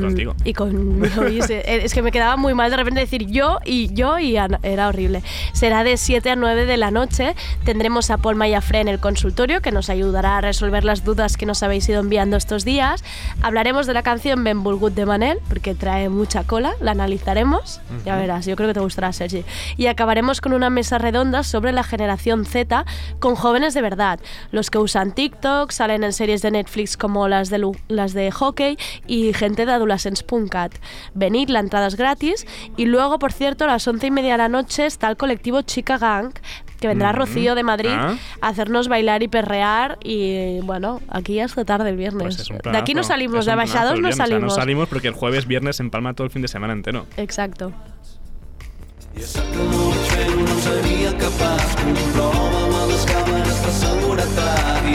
[SPEAKER 3] contigo.
[SPEAKER 2] Y conmigo. y se- eh, es que me quedaba muy mal de repente decir yo y yo y Ana. Era horrible. Será de 7 a 9 de la noche. Tendremos a Paul Mayafré en el consultorio que nos ayudará a resolver las dudas que nos habéis ido enviando estos días. Hablaremos de la canción Benvolgut de Manel porque trae mucha cola. La analizaremos. Ya verás, yo creo que te gustará, Sergi. Y acabaremos con una mesa redonda sobre la generación Z con jóvenes de verdad. Los que usan TikTok, salen en series de Netflix como las de, lu- las de hockey y gente de Adolescents.cat. Venid, la entrada es gratis. Y luego, por cierto, a las once y media de la noche está el colectivo Chica Gang, que vendrá
[SPEAKER 3] Mm.
[SPEAKER 2] Rocío de Madrid
[SPEAKER 3] Ah.
[SPEAKER 2] a hacernos bailar y perrear. Y bueno, aquí hasta tarde el viernes.
[SPEAKER 3] Pues
[SPEAKER 2] de aquí no salimos, de abaixados no
[SPEAKER 3] viernes, o sea,
[SPEAKER 2] salimos.
[SPEAKER 3] no salimos porque el jueves, viernes se empalma todo el fin de semana entero.
[SPEAKER 2] Exacto.
[SPEAKER 16] I és cert que no ho vaig fer, no seria capaç. Comprova-me les càmeres de seguretat i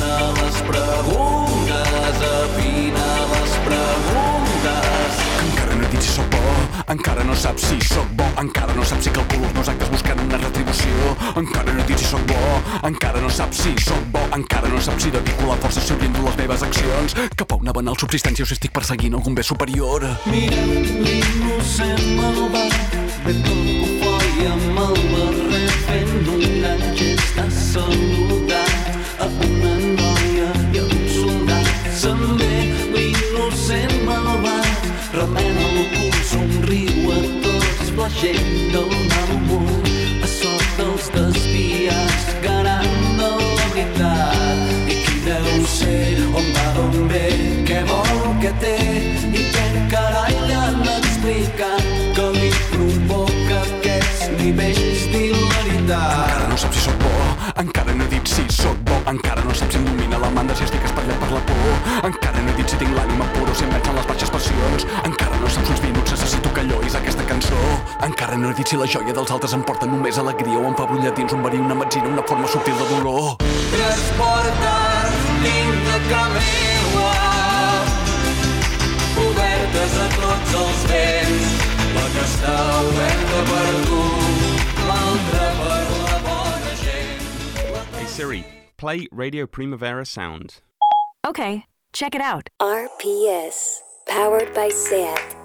[SPEAKER 16] afina les preguntes, afina les preguntes.
[SPEAKER 9] Encara no he dit si sóc bo, encara no saps si sóc bo, encara no saps si calculo els meus actes buscant una retribució. Encara no he dit si sóc bo, encara no saps si sóc bo, encara no saps si dedico la força si oriento les meves accions cap a una banal subsistència o si estic perseguint algun bé superior.
[SPEAKER 16] Mirem l'innocent malvat, ben com foi amb el barret fent un gran gest del mal humor, a sort dels desviats, garant de la veritat. I qui deu ser, on va, d'on ve, què vol, què té, i què carai que li provoca aquests nivells d'hilaritat.
[SPEAKER 9] Encara no saps si sóc bo, encara no he dit si sóc bo, encara no saps si em domina la mandra, si estic espatllat per la por, encara no he dit si tinc l'ànima pura o si em veig en les baixes passions, encara encara no he dit si la joia dels altres em porta només alegria o em fa brullar dins un verí, una metzina, una forma subtil de dolor.
[SPEAKER 16] Transportes dins de camela obertes a tots els vents la que està oberta per tu l'altra per la bona gent
[SPEAKER 17] Hey Siri, play Radio Primavera Sound.
[SPEAKER 1] Okay, check it out. RPS, powered by SAT.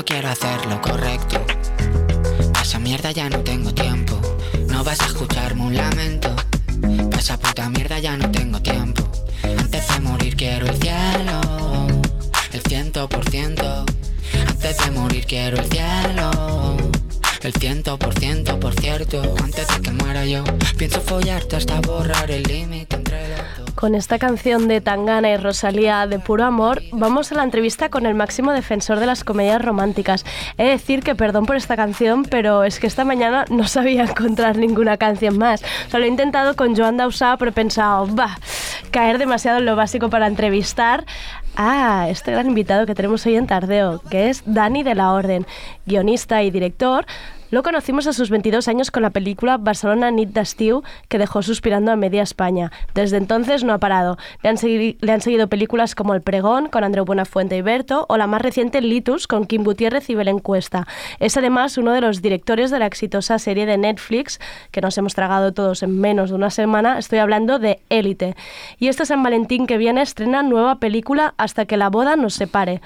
[SPEAKER 18] No quiero hacer lo correcto. Esa mierda ya no tengo tiempo. No vas a escucharme un lamento. Pa' esa puta mierda ya no tengo tiempo. Antes de morir quiero el cielo. El ciento por ciento. Antes de morir quiero el cielo. El ciento por ciento, por cierto. Antes de que muera yo, pienso follarte hasta borrar el límite.
[SPEAKER 2] Con esta canción de Tangana y Rosalía de puro amor, vamos a la entrevista con el máximo defensor de las comedias románticas. He de decir que perdón por esta canción, pero es que esta mañana no sabía encontrar ninguna canción más. O lo he intentado con Joan Dausà, pero he pensado, va, caer demasiado en lo básico para entrevistar a este gran invitado que tenemos hoy en Tardeo, que es Dani de la Orden, guionista y director. Lo conocimos a sus 22 años con la película Barcelona Nit d'Estiu, que dejó suspirando a media España. Desde entonces no ha parado. Le han, segui- le han seguido películas como El Pregón, con Andreu Buenafuente y Berto, o la más reciente Litus, con Kim Gutiérrez y Belén Cuesta. Es además uno de los directores de la exitosa serie de Netflix, que nos hemos tragado todos en menos de una semana. Estoy hablando de Élite. Y este San Valentín que viene estrena nueva película Hasta que la boda nos separe.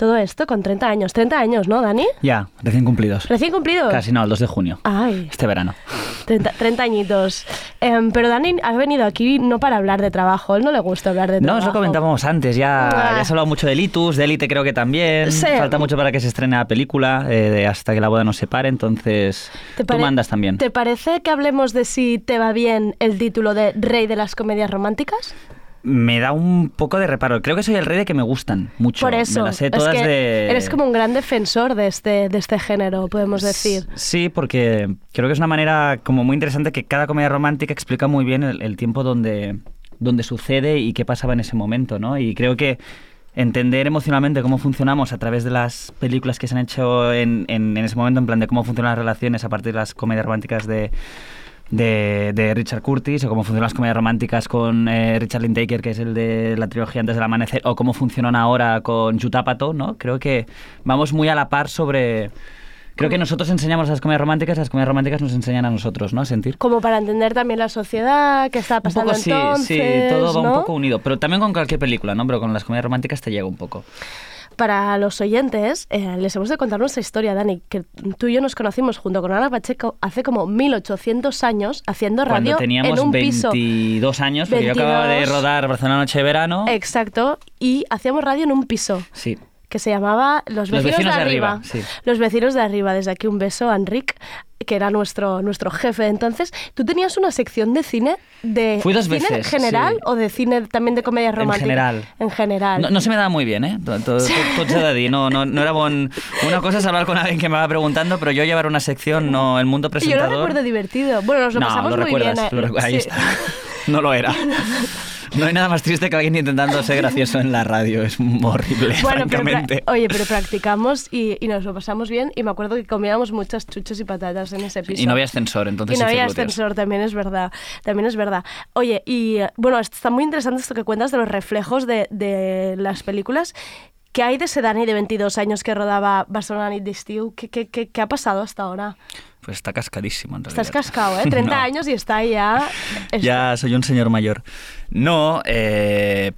[SPEAKER 2] Todo esto con 30 años. 30 años, ¿no, Dani?
[SPEAKER 19] Ya, recién cumplidos.
[SPEAKER 2] ¿Recién cumplidos?
[SPEAKER 19] Casi no, el 2 de junio.
[SPEAKER 2] Ay,
[SPEAKER 19] Este verano.
[SPEAKER 2] 30, 30 añitos. Em, pero Dani ha venido aquí no para hablar de trabajo. Él no le gusta hablar de
[SPEAKER 19] No,
[SPEAKER 2] trabajo.
[SPEAKER 19] os lo comentábamos antes, ya,
[SPEAKER 2] Ah.
[SPEAKER 19] ya has hablado mucho de Litus, de Elite creo que también.
[SPEAKER 2] Sí.
[SPEAKER 19] Falta mucho para que se estrene la película, eh, de hasta que la boda nos separe, entonces
[SPEAKER 2] ¿Te
[SPEAKER 19] tú mandas también.
[SPEAKER 2] ¿Te parece que hablemos de si te va bien el título de Rey de las Comedias Románticas?
[SPEAKER 19] Me da un poco de reparo. Creo que soy el rey de que me gustan mucho.
[SPEAKER 2] Por eso,
[SPEAKER 19] Me las sé
[SPEAKER 2] es
[SPEAKER 19] todas
[SPEAKER 2] que
[SPEAKER 19] de...
[SPEAKER 2] eres como un gran defensor de este, de este género, podemos decir.
[SPEAKER 19] Sí, porque creo que es una manera como muy interesante que cada comedia romántica explica muy bien el, el tiempo donde, donde sucede y qué pasaba en ese momento, ¿no? Y creo que entender emocionalmente cómo funcionamos a través de las películas que se han hecho en, en- en ese momento, en plan de cómo funcionan las relaciones a partir de las comedias románticas de de, de Richard Curtis, o cómo funcionan las comedias románticas con eh, Richard Linklater, que es el de la trilogía Antes del Amanecer, o cómo funcionan ahora con Jutápato, ¿no? Creo que vamos muy a la par sobre... Creo que nosotros enseñamos las comedias románticas, las comedias románticas nos enseñan a nosotros, ¿no? A sentir.
[SPEAKER 2] Como para entender también la sociedad, qué está
[SPEAKER 19] Un
[SPEAKER 2] pasando
[SPEAKER 19] poco sí,
[SPEAKER 2] entonces,
[SPEAKER 19] sí, todo va
[SPEAKER 2] ¿no?
[SPEAKER 19] un poco unido, pero también con cualquier película, ¿no? Pero con las comedias románticas te llega un poco.
[SPEAKER 2] Para los oyentes, eh, les hemos de contar nuestra historia, Dani, que tú y yo nos conocimos junto con Ana Pacheco hace como 1800 años haciendo radio
[SPEAKER 19] Cuando teníamos
[SPEAKER 2] en un piso.
[SPEAKER 19] 22 años, porque yo acababa de
[SPEAKER 2] 22.
[SPEAKER 19] rodar Barcelona Noche de Verano.
[SPEAKER 2] Exacto, y hacíamos radio en un piso
[SPEAKER 19] Sí.
[SPEAKER 2] Que se llamaba Los vecinos, de arriba.
[SPEAKER 19] sí.
[SPEAKER 2] Los vecinos de arriba. Desde aquí un beso a Enric, que era nuestro, nuestro jefe. Entonces, ¿tú tenías una sección de cine de
[SPEAKER 19] Fui dos
[SPEAKER 2] cine
[SPEAKER 19] veces,
[SPEAKER 2] general
[SPEAKER 19] sí.
[SPEAKER 2] o de cine también de comedias
[SPEAKER 19] En
[SPEAKER 2] románticas?
[SPEAKER 19] general.
[SPEAKER 2] En general.
[SPEAKER 19] No, no se me daba muy bien, ¿eh? Tot, tot, tot de. No, no, no era bon... Una cosa es hablar con alguien que me va preguntando, pero yo llevar una sección, no, el mundo
[SPEAKER 2] Yo lo
[SPEAKER 19] presentador...
[SPEAKER 2] recuerdo divertido. Bueno, nos lo
[SPEAKER 19] no,
[SPEAKER 2] pasamos
[SPEAKER 19] lo
[SPEAKER 2] muy bien. eh.
[SPEAKER 19] lo recu- ahí
[SPEAKER 2] Sí.
[SPEAKER 19] está. No lo era. No hay nada más triste que alguien intentando ser gracioso en la radio. Es horrible,
[SPEAKER 2] Bueno, pero, oye, pero practicamos y, y nos lo pasamos bien y me acuerdo que comíamos muchas chuches y patatas en ese piso.
[SPEAKER 19] Y no había ascensor, entonces
[SPEAKER 2] Y no había ascensor, también es verdad. También es verdad. Oye, y eh, bueno, está muy interesante esto que cuentas de los reflejos de, de las películas. ¿Qué hay de ese Dani de 22 años que rodaba Barcelona Nit d'Estiu? ¿Qué, qué, qué, qué ha pasado hasta ahora?
[SPEAKER 19] Pues está cascadísimo, en realidad.
[SPEAKER 2] Estás cascado, ¿eh? 30
[SPEAKER 19] No.
[SPEAKER 2] años y está ahí ya...
[SPEAKER 19] Ya soy un señor mayor. No, eh,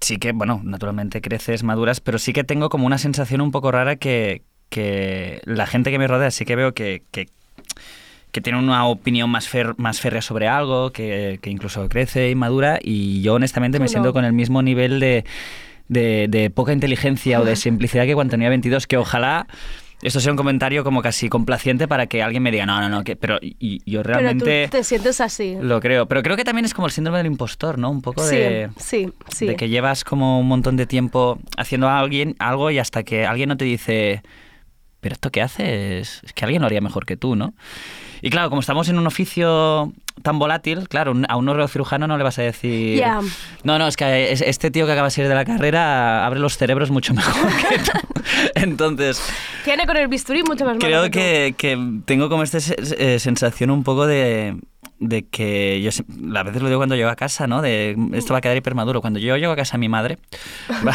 [SPEAKER 19] sí que, bueno, naturalmente creces, maduras, pero sí que tengo como una sensación un poco rara que, que la gente que me rodea sí que veo que, que, que tiene una opinión más, fer- más férrea sobre algo, que, que incluso crece y madura, y yo honestamente me
[SPEAKER 2] no.
[SPEAKER 19] siento con el mismo nivel de, de, de poca inteligencia o de simplicidad que cuando tenía 22, que ojalá... Esto sea un comentario como casi complaciente para que alguien me diga, no, no, no, que, pero y- yo
[SPEAKER 2] Pero
[SPEAKER 19] realmente...
[SPEAKER 2] tú te sientes así.
[SPEAKER 19] Lo creo, pero creo que también es como el síndrome del impostor, ¿no? Un poco
[SPEAKER 2] Sí,
[SPEAKER 19] de,
[SPEAKER 2] sí, sí.
[SPEAKER 19] de que llevas como un montón de tiempo haciendo a alguien algo y hasta que alguien no te dice, pero esto que haces, es que alguien lo haría mejor que tú, ¿no? Y claro, como estamos en un oficio tan volátil, claro, a un neurocirujano no le vas a decir... No, no, es que es- este tío que acaba de salir de la carrera abre los cerebros mucho mejor que tú. Entonces,
[SPEAKER 2] Tiene con el bisturí mucho más
[SPEAKER 19] Creo que, que tengo como esta eh, sensación un poco de, de que yo a veces lo digo cuando llego a casa, ¿no? De esto va a quedar hipermaduro. Cuando yo llego a casa a mi madre, va-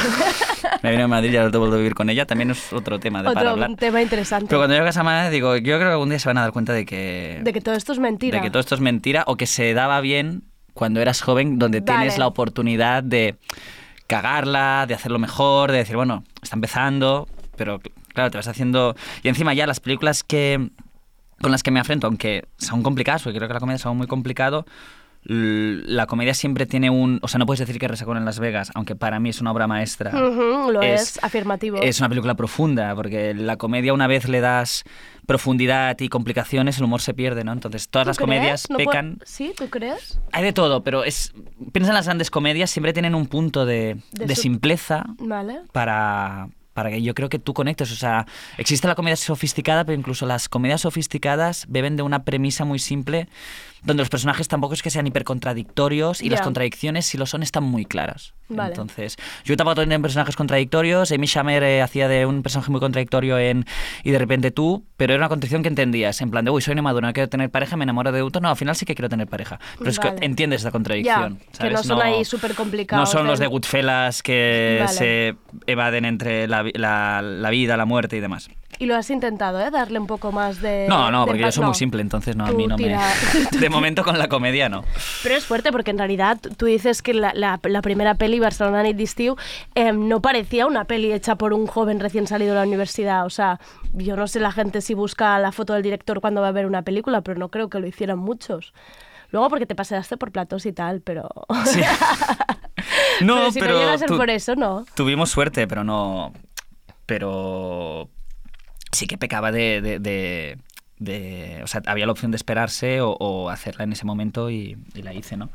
[SPEAKER 19] me vine a Madrid y ahora te vuelvo a vivir con ella, también es otro tema de para
[SPEAKER 2] Otro
[SPEAKER 19] hablar.
[SPEAKER 2] tema interesante.
[SPEAKER 19] Pero cuando llego a madre digo, yo creo que algún día se van a dar cuenta de que,
[SPEAKER 2] De que todo esto es mentira.
[SPEAKER 19] de que todo esto es mentira o que se daba bien cuando eras joven, donde tienes
[SPEAKER 2] Vale.
[SPEAKER 19] la oportunidad de cagarla, de hacerlo mejor, de decir, bueno, está empezando, pero claro, te vas haciendo... Y encima ya las películas que con las que me afrento, aunque son complicadas, porque creo que la comedia es algo muy complicado, la comedia siempre tiene un... O sea, no puedes decir que Resacón en Las Vegas, aunque para mí es una obra maestra.
[SPEAKER 2] Ujú, lo es,
[SPEAKER 19] Es-
[SPEAKER 2] afirmativo.
[SPEAKER 19] Es una película profunda, porque la comedia una vez le das profundidad y complicaciones, el humor se pierde, ¿no? Entonces todas
[SPEAKER 2] ¿Tú
[SPEAKER 19] las comedias
[SPEAKER 2] crees? No puedo-
[SPEAKER 19] pecan...
[SPEAKER 2] ¿Sí? ¿Tú crees?
[SPEAKER 19] Hay de todo, pero es piensa en las grandes comedias, siempre tienen un punto de,
[SPEAKER 2] De
[SPEAKER 19] de
[SPEAKER 2] su-
[SPEAKER 19] simpleza
[SPEAKER 2] Vale.
[SPEAKER 19] para, para que yo creo que tú conectes. O sea, existe la comedia sofisticada, pero incluso las comedias sofisticadas beben de una premisa muy simple, donde los personajes tampoco es que sean hipercontradictorios y las contradicciones, si lo son, están muy claras.
[SPEAKER 2] Vale.
[SPEAKER 19] Entonces, yo tampoco tenía personajes contradictorios, Amy Schumer eh, hacía de un personaje muy contradictorio en Y de repente tú, pero era una contradicción que entendías, en plan de, uy, soy una madura, no quiero tener pareja, me enamoro de otro, no, al final sí que quiero tener pareja. Pero es que entiendes esa contradicción.
[SPEAKER 2] que
[SPEAKER 19] ¿sabes?
[SPEAKER 2] no son ahí súper complicados.
[SPEAKER 19] No son los de Goodfellas que
[SPEAKER 2] Vale.
[SPEAKER 19] se evaden entre la, la- la vida, la muerte y demás.
[SPEAKER 2] Y lo has intentado, ¿eh? Darle un poco más de...
[SPEAKER 19] No, no,
[SPEAKER 2] de
[SPEAKER 19] porque yo soy
[SPEAKER 2] no.
[SPEAKER 19] muy simple, entonces no, a mí no
[SPEAKER 2] tira-
[SPEAKER 19] me... De momento con la comedia no.
[SPEAKER 2] Pero es fuerte porque en realidad tú dices que la, la- la primera peli, Barcelona Nit d'Estiu, eh, no parecía una peli hecha por un joven recién salido de la universidad. O sea, yo no sé la gente si busca la foto del director cuando va a ver una película, pero no creo que lo hicieran muchos. Luego porque te paseaste por platos y tal, pero...
[SPEAKER 19] No,
[SPEAKER 2] pero si
[SPEAKER 19] pero
[SPEAKER 2] no llega a ser por eso, no.
[SPEAKER 19] Tuvimos suerte, pero no... Pero sí que pecaba de... de- de- de- o sea, había la opción de esperarse o, o hacerla en ese momento y, y la hice, ¿no?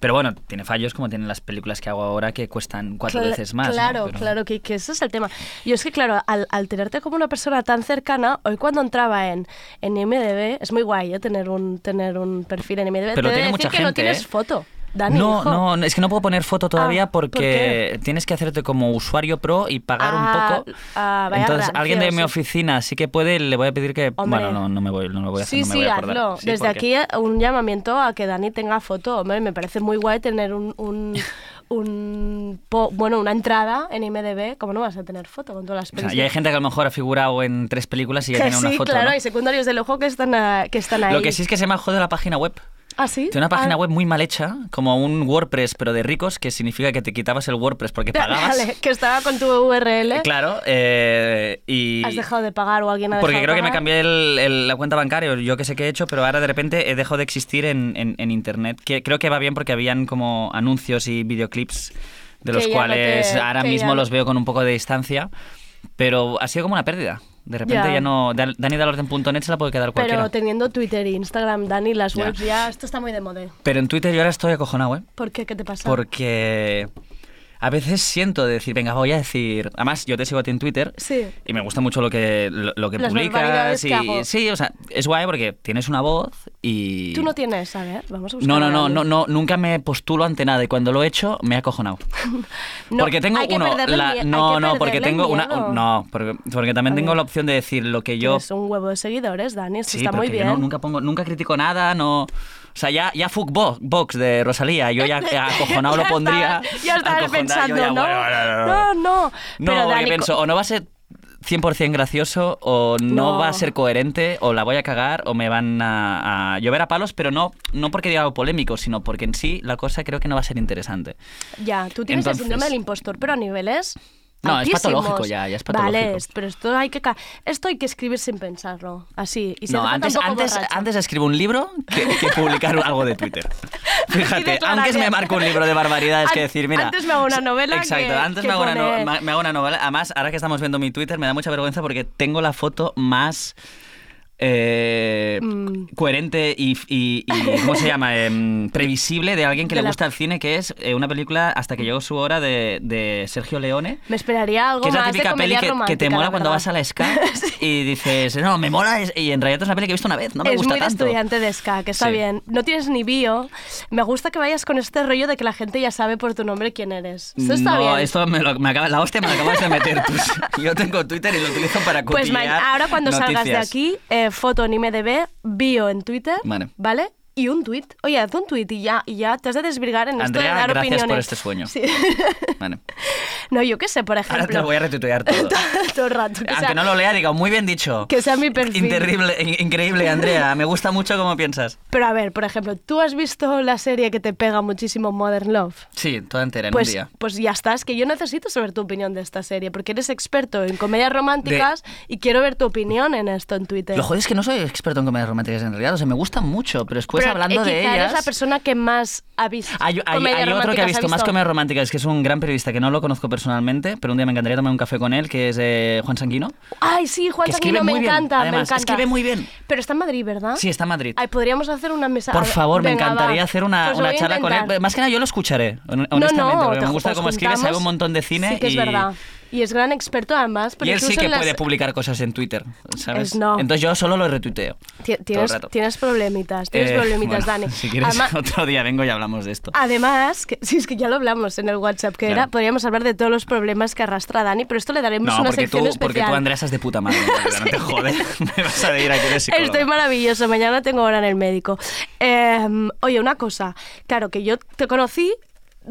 [SPEAKER 19] Pero bueno, tiene fallos como tienen las películas que hago ahora que cuestan cuatro
[SPEAKER 2] Cla-
[SPEAKER 19] veces más. ¿no?
[SPEAKER 2] Claro,
[SPEAKER 19] Pero-
[SPEAKER 2] claro, que, que ese es el tema. Yo es que, claro, al, al tenerte como una persona tan cercana, hoy cuando entraba en, en IMDB, es muy guay ¿eh? tener, un, tener un perfil en IMDB.
[SPEAKER 19] Pero
[SPEAKER 2] Te
[SPEAKER 19] tiene
[SPEAKER 2] decir
[SPEAKER 19] mucha
[SPEAKER 2] que no tienes
[SPEAKER 19] ¿eh?
[SPEAKER 2] foto. Dani,
[SPEAKER 19] no,
[SPEAKER 2] hijo.
[SPEAKER 19] no, es que no puedo poner foto todavía
[SPEAKER 2] Ah, ¿por
[SPEAKER 19] porque tienes que hacerte como usuario pro y pagar un
[SPEAKER 2] Ah,
[SPEAKER 19] poco.
[SPEAKER 2] ah, vaya
[SPEAKER 19] Entonces, alguien de mi oficina sí que puede, le voy a pedir que...
[SPEAKER 2] Hombre.
[SPEAKER 19] Bueno, no, no me voy, no lo voy a hacer,
[SPEAKER 2] Sí,
[SPEAKER 19] no me
[SPEAKER 2] sí,
[SPEAKER 19] voy a
[SPEAKER 2] hazlo.
[SPEAKER 19] Sí,
[SPEAKER 2] Desde aquí eh, un llamamiento a que Dani tenga foto. Hombre, me parece muy guay tener un, un, un po- bueno, una entrada en IMDB. ¿Cómo no vas a tener foto con todas las
[SPEAKER 19] O sea,
[SPEAKER 2] películas?
[SPEAKER 19] y hay gente que a lo mejor ha figurado en tres películas y ya
[SPEAKER 2] que
[SPEAKER 19] tiene una
[SPEAKER 2] sí,
[SPEAKER 19] foto.
[SPEAKER 2] claro,
[SPEAKER 19] ¿no?
[SPEAKER 2] hay secundarios de lujo que están, ah, que están ahí.
[SPEAKER 19] Lo que sí es que se me ha jodido la página web.
[SPEAKER 2] ¿Ah, sí?
[SPEAKER 19] Tiene una página
[SPEAKER 2] Ah,
[SPEAKER 19] web muy mal hecha, como un WordPress, pero de ricos, que significa que te quitabas el WordPress porque pagabas.
[SPEAKER 2] Que estaba con tu URL.
[SPEAKER 19] Claro, eh, y...
[SPEAKER 2] Has dejado de pagar o alguien ha
[SPEAKER 19] Porque
[SPEAKER 2] dejado
[SPEAKER 19] creo
[SPEAKER 2] de
[SPEAKER 19] que me cambié el- el- la cuenta bancaria, yo que sé qué he hecho, pero ahora de repente he dejado de existir en, en- en internet. Que creo que va bien porque habían como anuncios y videoclips de los
[SPEAKER 2] no
[SPEAKER 19] cuales
[SPEAKER 2] te-
[SPEAKER 19] ahora mismo los veo con un poco de distancia, pero ha sido como una pérdida. De repente
[SPEAKER 2] Ya.
[SPEAKER 19] ya, no... DaniDalorden.net se la puede quedar cualquiera.
[SPEAKER 2] Pero teniendo Twitter e Instagram, Dani, las
[SPEAKER 19] Ya.
[SPEAKER 2] webs ya, esto está muy de moda.
[SPEAKER 19] Pero en Twitter yo ahora estoy acojonado, ¿eh?
[SPEAKER 2] ¿Por qué? ¿Qué te pasa?
[SPEAKER 19] Porque a veces siento de decir, venga, voy a decir. Además, yo te sigo a ti en Twitter
[SPEAKER 2] Sí.
[SPEAKER 19] y me gusta mucho lo que, lo, lo que
[SPEAKER 2] Las
[SPEAKER 19] publicas. Y,
[SPEAKER 2] que hago.
[SPEAKER 19] sí, o sea, es guay porque tienes una voz y.
[SPEAKER 2] Tú no tienes, a ver, vamos a buscar.
[SPEAKER 19] No, no, no, no, no, nunca me postulo ante nada y cuando lo he hecho me he acojonado.
[SPEAKER 2] No,
[SPEAKER 19] porque tengo
[SPEAKER 2] hay que
[SPEAKER 19] uno,
[SPEAKER 2] el
[SPEAKER 19] la-
[SPEAKER 2] hay
[SPEAKER 19] no,
[SPEAKER 2] que
[SPEAKER 19] no, porque tengo una, no, porque, porque también tengo la opción de decir lo que yo,
[SPEAKER 2] Tienes un huevo de seguidores, Dani,
[SPEAKER 19] sí,
[SPEAKER 2] está muy
[SPEAKER 19] porque yo
[SPEAKER 2] bien.
[SPEAKER 19] no- nunca pongo, nunca critico nada, no, o sea, ya, ya fuck bo- box de Rosalía, yo ya acojonado lo pondría,
[SPEAKER 2] estaba- Ya estabas
[SPEAKER 19] acojonado,
[SPEAKER 2] pensando,
[SPEAKER 19] yo ya,
[SPEAKER 2] ¿no?
[SPEAKER 19] bueno, no, no,
[SPEAKER 2] No, no.
[SPEAKER 19] no,
[SPEAKER 2] Pero Dani,
[SPEAKER 19] pienso, o no va a ser 100% gracioso, o no,
[SPEAKER 2] No.
[SPEAKER 19] va a ser coherente, o la voy a cagar, o me van a, a llover a palos, pero no, no porque diga algo polémico, sino porque en sí la cosa creo que no va a ser interesante.
[SPEAKER 2] Ya, tú tienes
[SPEAKER 19] Entonces-
[SPEAKER 2] el síndrome del impostor, pero a niveles.
[SPEAKER 19] No, es patológico ya, ya es patológico.
[SPEAKER 2] Vale, pero esto hay que esto hay que escribir sin pensarlo, así. Y
[SPEAKER 19] no, antes, antes, antes escribo un libro que, que publicar algo de Twitter. Fíjate, antes me marco un libro de barbaridades que decir, mira.
[SPEAKER 2] antes me hago una novela
[SPEAKER 19] Exacto,
[SPEAKER 2] que-
[SPEAKER 19] antes
[SPEAKER 2] que
[SPEAKER 19] me, hago una no- me hago una novela. Además, ahora que estamos viendo mi Twitter, me da mucha vergüenza porque tengo la foto más. Eh,
[SPEAKER 2] Mm.
[SPEAKER 19] coherente y, y- y, ¿cómo se llama? Em, previsible de alguien que
[SPEAKER 2] De
[SPEAKER 19] le
[SPEAKER 2] la-
[SPEAKER 19] gusta el cine, que es eh, una película Hasta que llegó su hora de, de Sergio Leone.
[SPEAKER 2] Me esperaría algo
[SPEAKER 19] Que es la
[SPEAKER 2] más
[SPEAKER 19] típica
[SPEAKER 2] de
[SPEAKER 19] peli que, que te mola
[SPEAKER 2] la
[SPEAKER 19] cuando vas a la SCA y dices, no, me mola, y en realidad es una peli que he visto una vez, no me
[SPEAKER 2] es
[SPEAKER 19] gusta
[SPEAKER 2] muy
[SPEAKER 19] tanto.
[SPEAKER 2] estudiante de SCA, que está
[SPEAKER 19] Sí.
[SPEAKER 2] bien. No tienes ni bio. Me gusta que vayas con este rollo de que la gente ya sabe por tu nombre quién eres. Esto está
[SPEAKER 19] no,
[SPEAKER 2] bien.
[SPEAKER 19] esto me lo, me acaba, la hostia me la acabas de meter tú. Yo tengo Twitter y lo utilizo para copiar
[SPEAKER 2] Pues ma- ahora cuando salgas de
[SPEAKER 19] noticias.
[SPEAKER 2] aquí, eh, foto en IMDB, bio en Twitter,
[SPEAKER 19] Vale.
[SPEAKER 2] ¿vale? Y un tweet. Oye, haz un tweet y ya, y ya te has de desvirgar en esto de
[SPEAKER 19] Andrea,
[SPEAKER 2] dar
[SPEAKER 19] gracias
[SPEAKER 2] opiniones.
[SPEAKER 19] por este sueño.
[SPEAKER 2] Sí.
[SPEAKER 19] Vale.
[SPEAKER 2] No, yo qué sé, por
[SPEAKER 19] Ahora te
[SPEAKER 2] ejemplo.
[SPEAKER 19] lo voy a retuitear todo.
[SPEAKER 2] todo el rato. Que
[SPEAKER 19] Aunque
[SPEAKER 2] sea,
[SPEAKER 19] no lo lea, digo, muy bien dicho.
[SPEAKER 2] que sea mi perfil.
[SPEAKER 19] Terrible, in- increíble, Andrea. Me gusta mucho cómo piensas.
[SPEAKER 2] Pero a ver, por ejemplo, ¿tú has visto la serie que te pega muchísimo Modern Love?
[SPEAKER 19] Sí, toda entera en
[SPEAKER 2] Pues,
[SPEAKER 19] un día.
[SPEAKER 2] pues ya está, es que yo necesito saber tu opinión de esta serie, porque eres experto en comedias románticas y quiero ver tu opinión en esto en Twitter.
[SPEAKER 19] Lo joder es que no soy experto en comedias románticas en realidad. O sea, me gustan mucho, pero después
[SPEAKER 2] Pero,
[SPEAKER 19] hablando
[SPEAKER 2] eh,
[SPEAKER 19] de
[SPEAKER 2] quizá
[SPEAKER 19] ellas...
[SPEAKER 2] eres la persona que más ha visto
[SPEAKER 19] Hay, hay- hay otro que ha
[SPEAKER 2] románticas,
[SPEAKER 19] visto más comedias románticas, que es un gran periodista que no lo conozco personalmente, pero un día me encantaría tomar un café con él, que es eh, Juan Sanguino.
[SPEAKER 2] Ay, sí, Juan Sanguino, me
[SPEAKER 19] bien,
[SPEAKER 2] encanta, me
[SPEAKER 19] además,
[SPEAKER 2] encanta.
[SPEAKER 19] escribe muy bien.
[SPEAKER 2] Pero está en Madrid, ¿verdad?
[SPEAKER 19] Sí, está en Madrid.
[SPEAKER 2] Ay, podríamos hacer una mesa.
[SPEAKER 19] Por favor, me
[SPEAKER 2] venga,
[SPEAKER 19] encantaría
[SPEAKER 2] va.
[SPEAKER 19] hacer una,
[SPEAKER 2] Pues
[SPEAKER 19] una charla con él. Más que nada, yo lo escucharé, hon-
[SPEAKER 2] No,
[SPEAKER 19] honestamente,
[SPEAKER 2] no,
[SPEAKER 19] porque me gusta cómo escribe, sabe un montón de cine
[SPEAKER 2] Sí, que es verdad. Y es gran experto además. pero
[SPEAKER 19] y él sí que
[SPEAKER 2] las-
[SPEAKER 19] puede publicar cosas en Twitter, ¿sabes?
[SPEAKER 2] Es no.
[SPEAKER 19] Entonces yo solo lo retuiteo.
[SPEAKER 2] Tienes, tienes problemitas, tienes
[SPEAKER 19] Eh,
[SPEAKER 2] problemitas,
[SPEAKER 19] bueno,
[SPEAKER 2] Dani.
[SPEAKER 19] Si quieres,
[SPEAKER 2] Además,
[SPEAKER 19] otro día vengo y hablamos de esto.
[SPEAKER 2] Además, que, sí, es que ya lo hablamos en el WhatsApp, que
[SPEAKER 19] Claro.
[SPEAKER 2] era, podríamos hablar de todos los problemas que arrastra Dani, pero esto le daremos
[SPEAKER 19] No,
[SPEAKER 2] una sección
[SPEAKER 19] tú,
[SPEAKER 2] especial.
[SPEAKER 19] porque tú, Andrea, estás de puta madre. No te jodes. Me vas a ir aquí de psicóloga.
[SPEAKER 2] Estoy maravilloso, mañana tengo hora en el médico. Eh, oye, una cosa, claro que yo te conocí,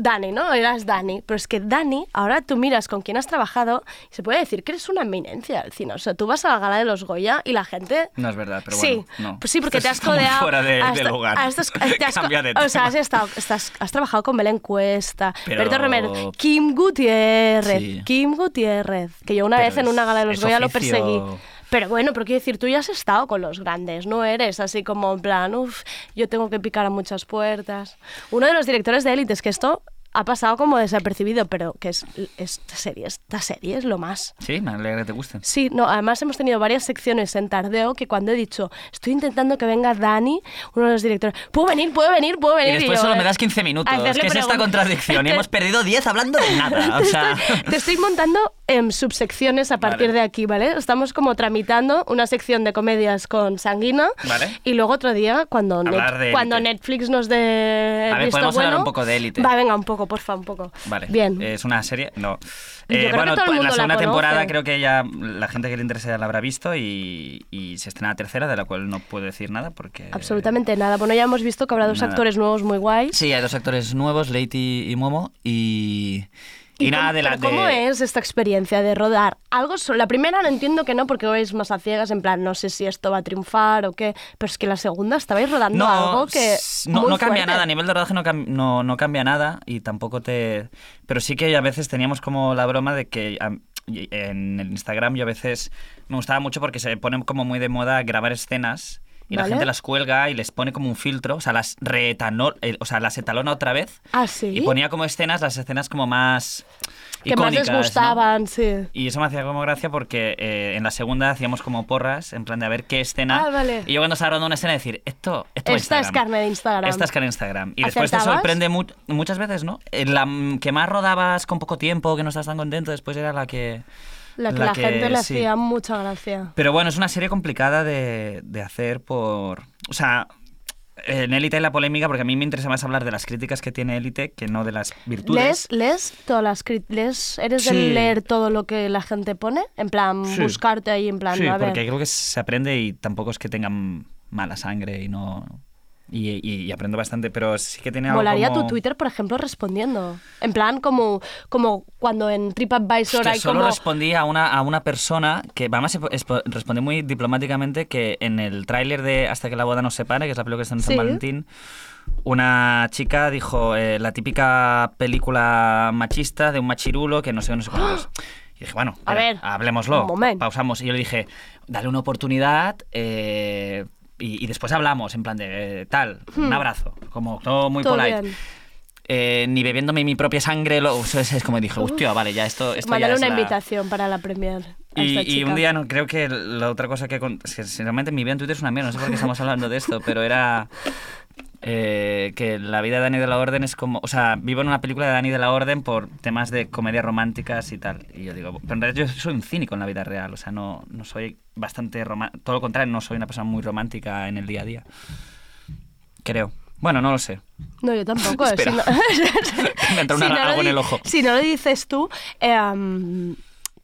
[SPEAKER 2] Dani, ¿no? Eras Dani, pero es que Dani, ahora tú miras con quién has trabajado y se puede decir que eres una eminencia del cine. O sea, tú vas a la gala de los Goya y la gente...
[SPEAKER 19] No es verdad, pero
[SPEAKER 2] sí,
[SPEAKER 19] bueno. no.
[SPEAKER 2] pues sí, porque te has codeado.
[SPEAKER 19] fuera de,
[SPEAKER 2] has-
[SPEAKER 19] de lugar.
[SPEAKER 2] has- te has
[SPEAKER 19] de
[SPEAKER 2] o sea, has, estado, estás- has trabajado con Belén Cuesta,
[SPEAKER 19] Pero-
[SPEAKER 2] Berto Romero, Kim Gutiérrez,
[SPEAKER 19] Sí.
[SPEAKER 2] Kim Gutiérrez, que yo una
[SPEAKER 19] Pero
[SPEAKER 2] vez en una gala de los Goya lo perseguí. Pero bueno, pero quiero decir, tú ya has estado con los grandes, no eres así como en plan, uff, yo tengo que picar a muchas puertas. Uno de los directores de élites, que esto ha pasado como desapercibido, pero que es esta serie, esta serie es lo más.
[SPEAKER 19] Sí, me alegra que te gusten.
[SPEAKER 2] Sí, no, además hemos tenido varias secciones en Tardeo que cuando he dicho, estoy intentando que venga Dani, uno de los directores, ¿puedo venir? ¿Puedo venir? ¿Puedo venir?
[SPEAKER 19] Y después
[SPEAKER 2] yo,
[SPEAKER 19] solo me das 15 minutos. ¿Qué es esta contradicción? Y
[SPEAKER 2] Te-
[SPEAKER 19] hemos perdido 10 hablando de nada. O sea,
[SPEAKER 2] Te estoy montando em, subsecciones a partir
[SPEAKER 19] Vale.
[SPEAKER 2] de aquí, ¿vale? Estamos como tramitando una sección de comedias con Sanguina
[SPEAKER 19] Vale.
[SPEAKER 2] y luego otro día cuando, Net- cuando. Netflix nos dé
[SPEAKER 19] A ver,
[SPEAKER 2] visto
[SPEAKER 19] podemos
[SPEAKER 2] bueno.
[SPEAKER 19] hablar un poco de Élite.
[SPEAKER 2] Va, venga, un poco, porfa, un poco.
[SPEAKER 19] Vale.
[SPEAKER 2] Bien.
[SPEAKER 19] Es una serie. No.
[SPEAKER 2] Yo
[SPEAKER 19] Eh, bueno,
[SPEAKER 2] todo el
[SPEAKER 19] en
[SPEAKER 2] mundo
[SPEAKER 19] la
[SPEAKER 2] la
[SPEAKER 19] segunda
[SPEAKER 2] conoce.
[SPEAKER 19] temporada creo que ya la gente que le interesa ya la habrá visto y, y se estrena la tercera, de la cual no puedo decir nada porque.
[SPEAKER 2] Absolutamente nada. Bueno, ya hemos visto que habrá dos
[SPEAKER 19] Nada.
[SPEAKER 2] actores nuevos muy guays.
[SPEAKER 19] Sí, hay dos actores nuevos, Leiti y Momo, y. Y, nada de la.
[SPEAKER 2] pero ¿Cómo
[SPEAKER 19] de-
[SPEAKER 2] es esta experiencia de rodar? Algo la primera no entiendo que no, porque vais más a ciegas, en plan, no sé si esto va a triunfar o qué, pero es que la segunda estabais rodando
[SPEAKER 19] No,
[SPEAKER 2] algo que.
[SPEAKER 19] no,
[SPEAKER 2] muy
[SPEAKER 19] no cambia
[SPEAKER 2] fuerte.
[SPEAKER 19] nada, a nivel de rodaje no, cam- no, no cambia nada y tampoco te... Pero sí que a veces teníamos como la broma de que en el Instagram yo a veces me gustaba mucho porque se pone como muy de moda grabar escenas y la gente las cuelga y les pone como un filtro, o sea, las reetanol, eh, o sea, las etalona otra vez
[SPEAKER 2] Ah, sí.
[SPEAKER 19] y ponía como escenas, las escenas como más
[SPEAKER 2] que más les gustaban, sí.
[SPEAKER 19] Y eso me hacía como gracia porque eh, en la segunda hacíamos como porras, en plan de a ver qué escena.
[SPEAKER 2] Ah, vale.
[SPEAKER 19] Y yo cuando estaba rodando una escena decir, esto, esto
[SPEAKER 2] Esta es carne de Instagram.
[SPEAKER 19] Esta es cara en Instagram. Y después te sorprende mu- muchas veces, ¿no? Eh, La que más rodabas con poco tiempo, que no estás tan contento, después era la que...
[SPEAKER 2] La que
[SPEAKER 19] la
[SPEAKER 2] la,
[SPEAKER 19] que-
[SPEAKER 2] gente le
[SPEAKER 19] sí.
[SPEAKER 2] hacía mucha gracia.
[SPEAKER 19] Pero bueno, es una serie complicada de, de hacer por... O sea, en Élite hay la polémica, porque a mí me interesa más hablar de las críticas que tiene Élite que no de las virtudes.
[SPEAKER 2] ¿Lees, lees todas las lees- ¿Eres de
[SPEAKER 19] Sí.
[SPEAKER 2] leer todo lo que la gente pone? En plan,
[SPEAKER 19] Sí.
[SPEAKER 2] buscarte ahí, en plan,
[SPEAKER 19] Sí,
[SPEAKER 2] a ver.
[SPEAKER 19] porque creo que se aprende y tampoco es que tengan mala sangre y no... Y, y- y aprendo bastante, pero sí que tiene algo
[SPEAKER 2] Molaría
[SPEAKER 19] como...
[SPEAKER 2] tu Twitter, por ejemplo, respondiendo. En plan, como, como cuando en TripAdvisor
[SPEAKER 19] Hostia,
[SPEAKER 2] hay
[SPEAKER 19] solo
[SPEAKER 2] como...
[SPEAKER 19] respondí a una, a una persona que, además, respondí muy diplomáticamente que en el tráiler de Hasta que la boda nos separe, que es la película que está en San
[SPEAKER 2] Sí.
[SPEAKER 19] Valentín, una chica dijo eh, la típica película machista de un machirulo que no sé, no sé cuántos. Y dije, bueno,
[SPEAKER 2] A ver,
[SPEAKER 19] hablemoslo.
[SPEAKER 2] un.
[SPEAKER 19] Pausamos. Y yo le dije, dale una oportunidad eh, y, y después hablamos, en plan de eh, tal, un
[SPEAKER 2] Hmm.
[SPEAKER 19] abrazo. Como todo muy
[SPEAKER 2] Todo
[SPEAKER 19] polite.
[SPEAKER 2] bien.
[SPEAKER 19] Eh, ni bebiéndome mi propia sangre, lo, es, es como dije, hostia, vale, ya esto, esto ya es
[SPEAKER 2] una
[SPEAKER 19] la-
[SPEAKER 2] invitación para la premier. a
[SPEAKER 19] y,
[SPEAKER 2] esta
[SPEAKER 19] y
[SPEAKER 2] chica.
[SPEAKER 19] un día no, creo que la otra cosa que... con- es que sinceramente mi vida en Twitter es una mierda, no sé por qué estamos hablando de esto, pero era eh, que la vida de Dani de la Orden es como... O sea, vivo en una película de Dani de la Orden por temas de comedias románticas y tal. Y yo digo, pero en realidad yo soy un cínico en la vida real, o sea, no, no soy bastante romántico, todo lo contrario, no soy una persona muy romántica en el día a día. Creo. Bueno, no lo sé.
[SPEAKER 2] No, yo tampoco. eh,
[SPEAKER 19] Espera.
[SPEAKER 2] si no-
[SPEAKER 19] Me entra una-
[SPEAKER 2] si no
[SPEAKER 19] en el ojo.
[SPEAKER 2] Si no lo dices tú, em,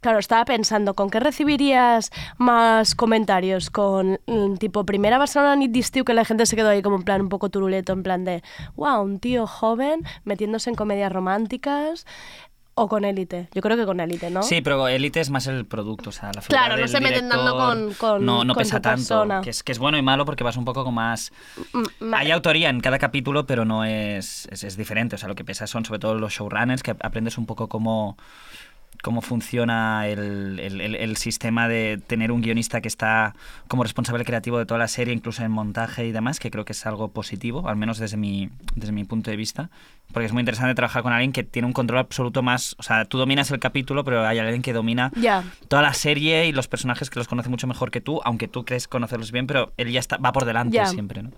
[SPEAKER 2] claro, estaba pensando, ¿con qué recibirías más comentarios? ¿Con mm, tipo primera Barcelona Nit d'Estiu que la gente se quedó ahí como en plan un poco turuleto, en plan de, wow, un tío joven metiéndose en comedias románticas? ¿O con élite? Yo creo que con élite, ¿no?
[SPEAKER 19] Sí, pero Elite es más el producto, o sea, la figura
[SPEAKER 2] Claro, no se meten tanto
[SPEAKER 19] director
[SPEAKER 2] con- con-
[SPEAKER 19] no, no
[SPEAKER 2] con
[SPEAKER 19] pesa tanto,
[SPEAKER 2] persona.
[SPEAKER 19] que es, que es bueno y malo porque vas un poco con más...
[SPEAKER 2] Mm,
[SPEAKER 19] Hay autoría en cada capítulo, pero no es, es, es diferente, o sea, lo que pesa son sobre todo los showrunners, que aprendes un poco cómo, cómo funciona el, el- el- el sistema de tener un guionista que está como responsable creativo de toda la serie, incluso en montaje y demás, que creo que es algo positivo, al menos desde mi, desde mi punto de vista, porque es muy interesante trabajar con alguien que tiene un control absoluto más, o sea, tú dominas el capítulo, pero hay alguien que domina
[SPEAKER 2] Ya.
[SPEAKER 19] toda la serie y los personajes que los conoce mucho mejor que tú, aunque tú crees conocerlos bien, pero él ya está, va por delante
[SPEAKER 2] Ya.
[SPEAKER 19] siempre, ¿no?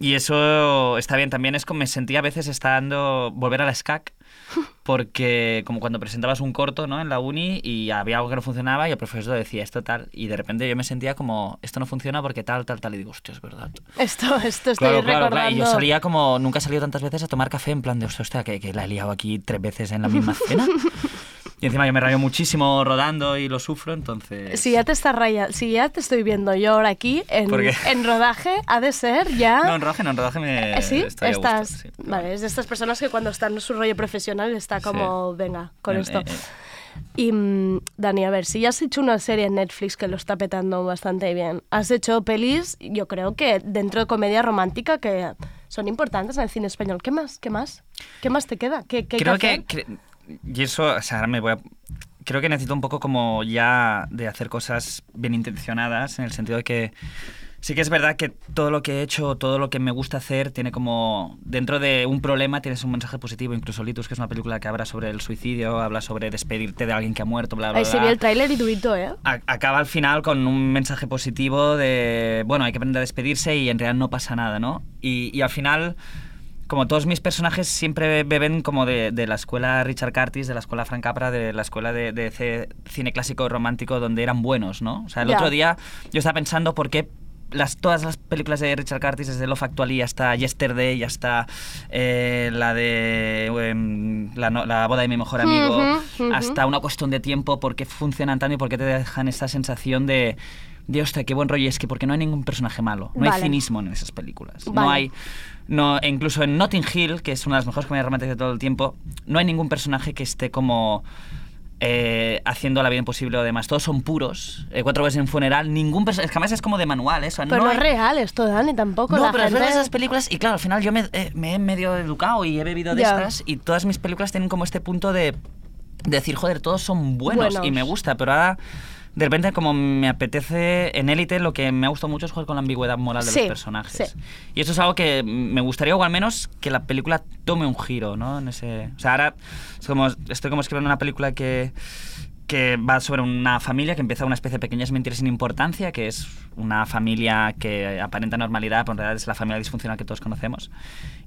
[SPEAKER 19] Y eso está bien. También es como me sentía a veces estando volver a la SCAC, porque como cuando presentabas un corto ¿no? en la uni y había algo que no funcionaba y el profesor decía esto tal, y de repente yo me sentía como esto no funciona porque tal, tal, tal, y digo, hostia, es verdad.
[SPEAKER 2] Esto, esto estoy
[SPEAKER 19] Claro, claro,
[SPEAKER 2] recordando.
[SPEAKER 19] claro. Y yo salía como, nunca he salido tantas veces a tomar café en plan de, hostia, hostia, que, que la he liado aquí tres veces en la misma cena. y encima yo me rayo muchísimo rodando y lo sufro, entonces...
[SPEAKER 2] Si ya te está raya, si ya te estoy viendo yo ahora aquí en, en rodaje, ha de ser ya.
[SPEAKER 19] No, en rodaje no, en rodaje me...
[SPEAKER 2] Eh, sí,
[SPEAKER 19] estoy a gusto,
[SPEAKER 2] estás.
[SPEAKER 19] sí.
[SPEAKER 2] Vale, es de estas personas que cuando están en su rollo profesional está como, venga, con
[SPEAKER 19] Eh,
[SPEAKER 2] esto.
[SPEAKER 19] eh, eh.
[SPEAKER 2] Y mm, Dani, a ver, si ya has hecho una serie en Netflix que lo está petando bastante bien, has hecho pelis, yo creo que dentro de comedia romántica que son importantes en el cine español. ¿Qué más? ¿Qué más? ¿Qué más te queda? ¿Qué, qué
[SPEAKER 19] creo
[SPEAKER 2] que,
[SPEAKER 19] y eso o sea, ahora me voy a creo que necesito un poco como ya de hacer cosas bien intencionadas en el sentido de que sí que es verdad que todo lo que he hecho todo lo que me gusta hacer tiene como dentro de un problema tienes un mensaje positivo incluso Litus que es una película que habla sobre el suicidio habla sobre despedirte de alguien que ha muerto bla bla
[SPEAKER 2] Ahí
[SPEAKER 19] bla
[SPEAKER 2] se vi el tráiler y durito, ¿eh?
[SPEAKER 19] a- acaba al final con un mensaje positivo de, bueno, hay que aprender a despedirse y en realidad no pasa nada, ¿no? Y, y al final, como todos mis personajes siempre beben como de, de la escuela Richard Curtis, de la escuela Frank Capra, de la escuela de, cine clásico romántico donde eran buenos, ¿no? O sea, el otro día yo estaba pensando por qué las, todas las películas de Richard Curtis, desde Love Actually hasta Yesterday, hasta eh, la de em, la, no- la boda de mi mejor amigo, hasta una cuestión de tiempo, por qué funcionan tanto y por qué te dejan esa sensación de... Dios, hostia, qué buen rollo. Es que porque no hay ningún personaje malo. No hay
[SPEAKER 2] Vale.
[SPEAKER 19] cinismo en esas películas. No
[SPEAKER 2] Vale.
[SPEAKER 19] hay... No, incluso en Notting Hill, que es una de las mejores comedias románticas de todo el tiempo, no hay ningún personaje que esté como eh, haciendo la vida imposible o demás. Todos son puros. Eh, cuatro veces en un funeral. Ningún personaje... Es que además es como de manual eso.
[SPEAKER 2] Pero
[SPEAKER 19] no
[SPEAKER 2] no,
[SPEAKER 19] hay-
[SPEAKER 2] es real esto, Dani, tampoco.
[SPEAKER 19] no,
[SPEAKER 2] la
[SPEAKER 19] pero es
[SPEAKER 2] gente...
[SPEAKER 19] verdad esas películas y claro, al final yo me, eh, me he medio educado y he bebido de
[SPEAKER 2] Ya.
[SPEAKER 19] estas y todas mis películas tienen como este punto de, de decir, joder, todos son buenos,
[SPEAKER 2] Buenos.
[SPEAKER 19] y me gusta, pero ahora de repente como me apetece en Élite lo que me ha gustado mucho es jugar con la ambigüedad moral de
[SPEAKER 2] Sí,
[SPEAKER 19] los personajes.
[SPEAKER 2] sí.
[SPEAKER 19] Y eso es algo que me gustaría o al menos que la película tome un giro, ¿no? En ese, o sea, ahora es como, estoy como escribiendo una película que que va sobre una familia que empieza una especie de pequeñas mentiras sin importancia, que es una familia que aparenta normalidad, pero en realidad es la familia disfuncional que todos conocemos.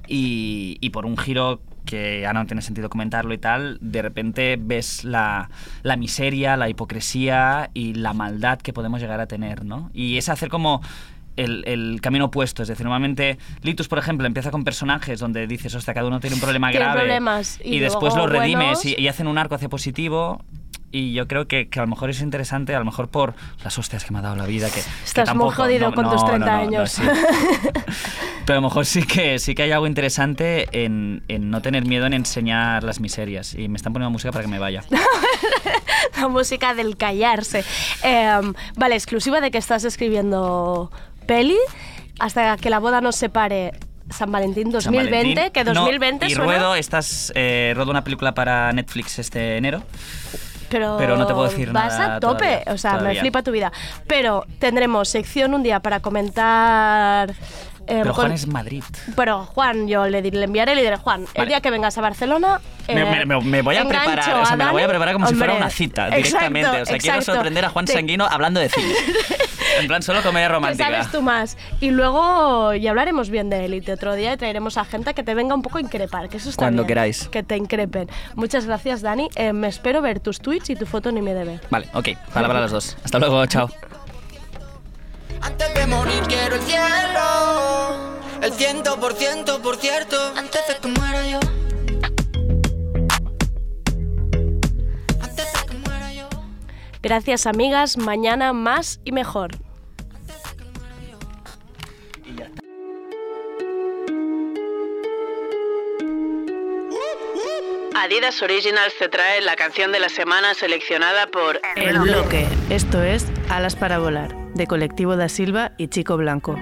[SPEAKER 19] Y, y por un giro que ahora no tiene sentido comentarlo y tal, de repente ves la, la miseria, la hipocresía y la maldad que podemos llegar a tener, ¿no? Y es hacer como el, el camino opuesto. Es decir, normalmente Litus, por ejemplo, empieza con personajes donde dices, hostia, cada uno tiene un problema
[SPEAKER 2] Tiene
[SPEAKER 19] grave.
[SPEAKER 2] problemas y
[SPEAKER 19] después
[SPEAKER 2] luego
[SPEAKER 19] los redimes
[SPEAKER 2] buenos.
[SPEAKER 19] y, y hacen un arco hacia positivo. Y yo creo que, que a lo mejor es interesante, a lo mejor por las hostias que me ha dado la vida. Que, que
[SPEAKER 2] Estás muy
[SPEAKER 19] tampoco-
[SPEAKER 2] jodido
[SPEAKER 19] no,
[SPEAKER 2] con
[SPEAKER 19] no,
[SPEAKER 2] tus
[SPEAKER 19] no,
[SPEAKER 2] 30
[SPEAKER 19] no, no,
[SPEAKER 2] años.
[SPEAKER 19] sí. Pero a lo mejor sí que, sí que hay algo interesante en, en no tener miedo en enseñar las miserias. Y me están poniendo música para que me vaya.
[SPEAKER 2] la música del callarse. Eh, vale, exclusiva de que estás escribiendo peli hasta que la boda nos separe. San Valentín 2020,
[SPEAKER 19] San Valentín.
[SPEAKER 2] que
[SPEAKER 19] No,
[SPEAKER 2] 2020
[SPEAKER 19] y
[SPEAKER 2] suena,
[SPEAKER 19] ruedo, estás, eh, ruedo una película para Netflix este enero.
[SPEAKER 2] pero,
[SPEAKER 19] pero no te puedo decir
[SPEAKER 2] vas
[SPEAKER 19] nada
[SPEAKER 2] a tope,
[SPEAKER 19] todavía,
[SPEAKER 2] o sea, me flipa tu vida. Pero tendremos sección un día para comentar... eh,
[SPEAKER 19] Pero Juan
[SPEAKER 2] con-
[SPEAKER 19] es Madrid.
[SPEAKER 2] Pero Juan, yo le, diré- le enviaré y le diré, Juan, el
[SPEAKER 19] Vale.
[SPEAKER 2] día que vengas a Barcelona...
[SPEAKER 19] Me,
[SPEAKER 2] eh,
[SPEAKER 19] me- me- me voy a preparar, o sea, me la voy a preparar como si fuera
[SPEAKER 2] Hombre,
[SPEAKER 19] una cita
[SPEAKER 2] exacto,
[SPEAKER 19] directamente. o sea, quiero
[SPEAKER 2] exacto.
[SPEAKER 19] sorprender a Juan
[SPEAKER 2] Te-
[SPEAKER 19] Sanguino hablando de cine. en plan, solo comedia romántica.
[SPEAKER 2] sabes tú más. Y luego ya hablaremos bien de Élite otro día y traeremos a gente que te venga un poco a increpar, que eso está
[SPEAKER 19] Cuando
[SPEAKER 2] bien,
[SPEAKER 19] queráis.
[SPEAKER 2] Que te increpen. Muchas gracias, Dani. Eh, me espero ver tus tweets y tu foto en IMDb.
[SPEAKER 19] Vale, ok, palabra a los dos. Hasta luego, chao.
[SPEAKER 20] Antes de morir quiero el cielo. El ciento por ciento, por cierto. Antes de que muera yo.
[SPEAKER 2] Gracias, amigas. Mañana más y mejor.
[SPEAKER 21] Adidas Originals te trae la canción de la semana seleccionada por
[SPEAKER 22] El bloque, esto es Alas para volar, de Colectivo da Silva y Chico Blanco.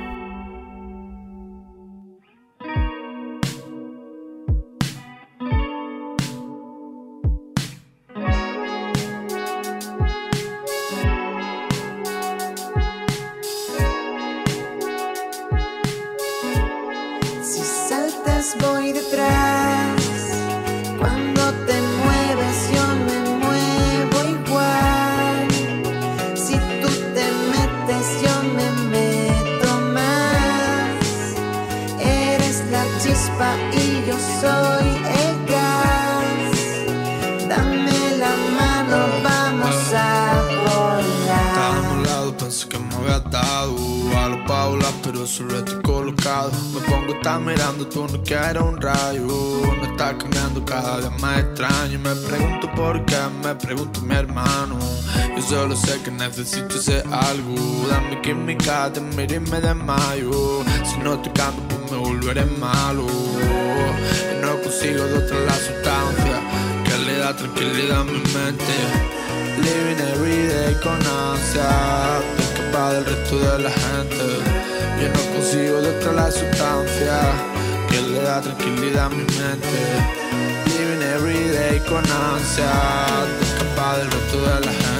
[SPEAKER 13] Necesito ese algo. Dame química, te miro y me desmayo. Si no te canto, pues me volveré malo. Y no consigo de otra la sustancia que le da tranquilidad a mi mente. Living every day con ansia Te escapa del resto de la gente Yo no consigo de otra la sustancia Que le da tranquilidad a mi mente Living every day con ansia Te escapa del resto de la gente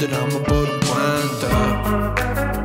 [SPEAKER 13] that I'm about to wind.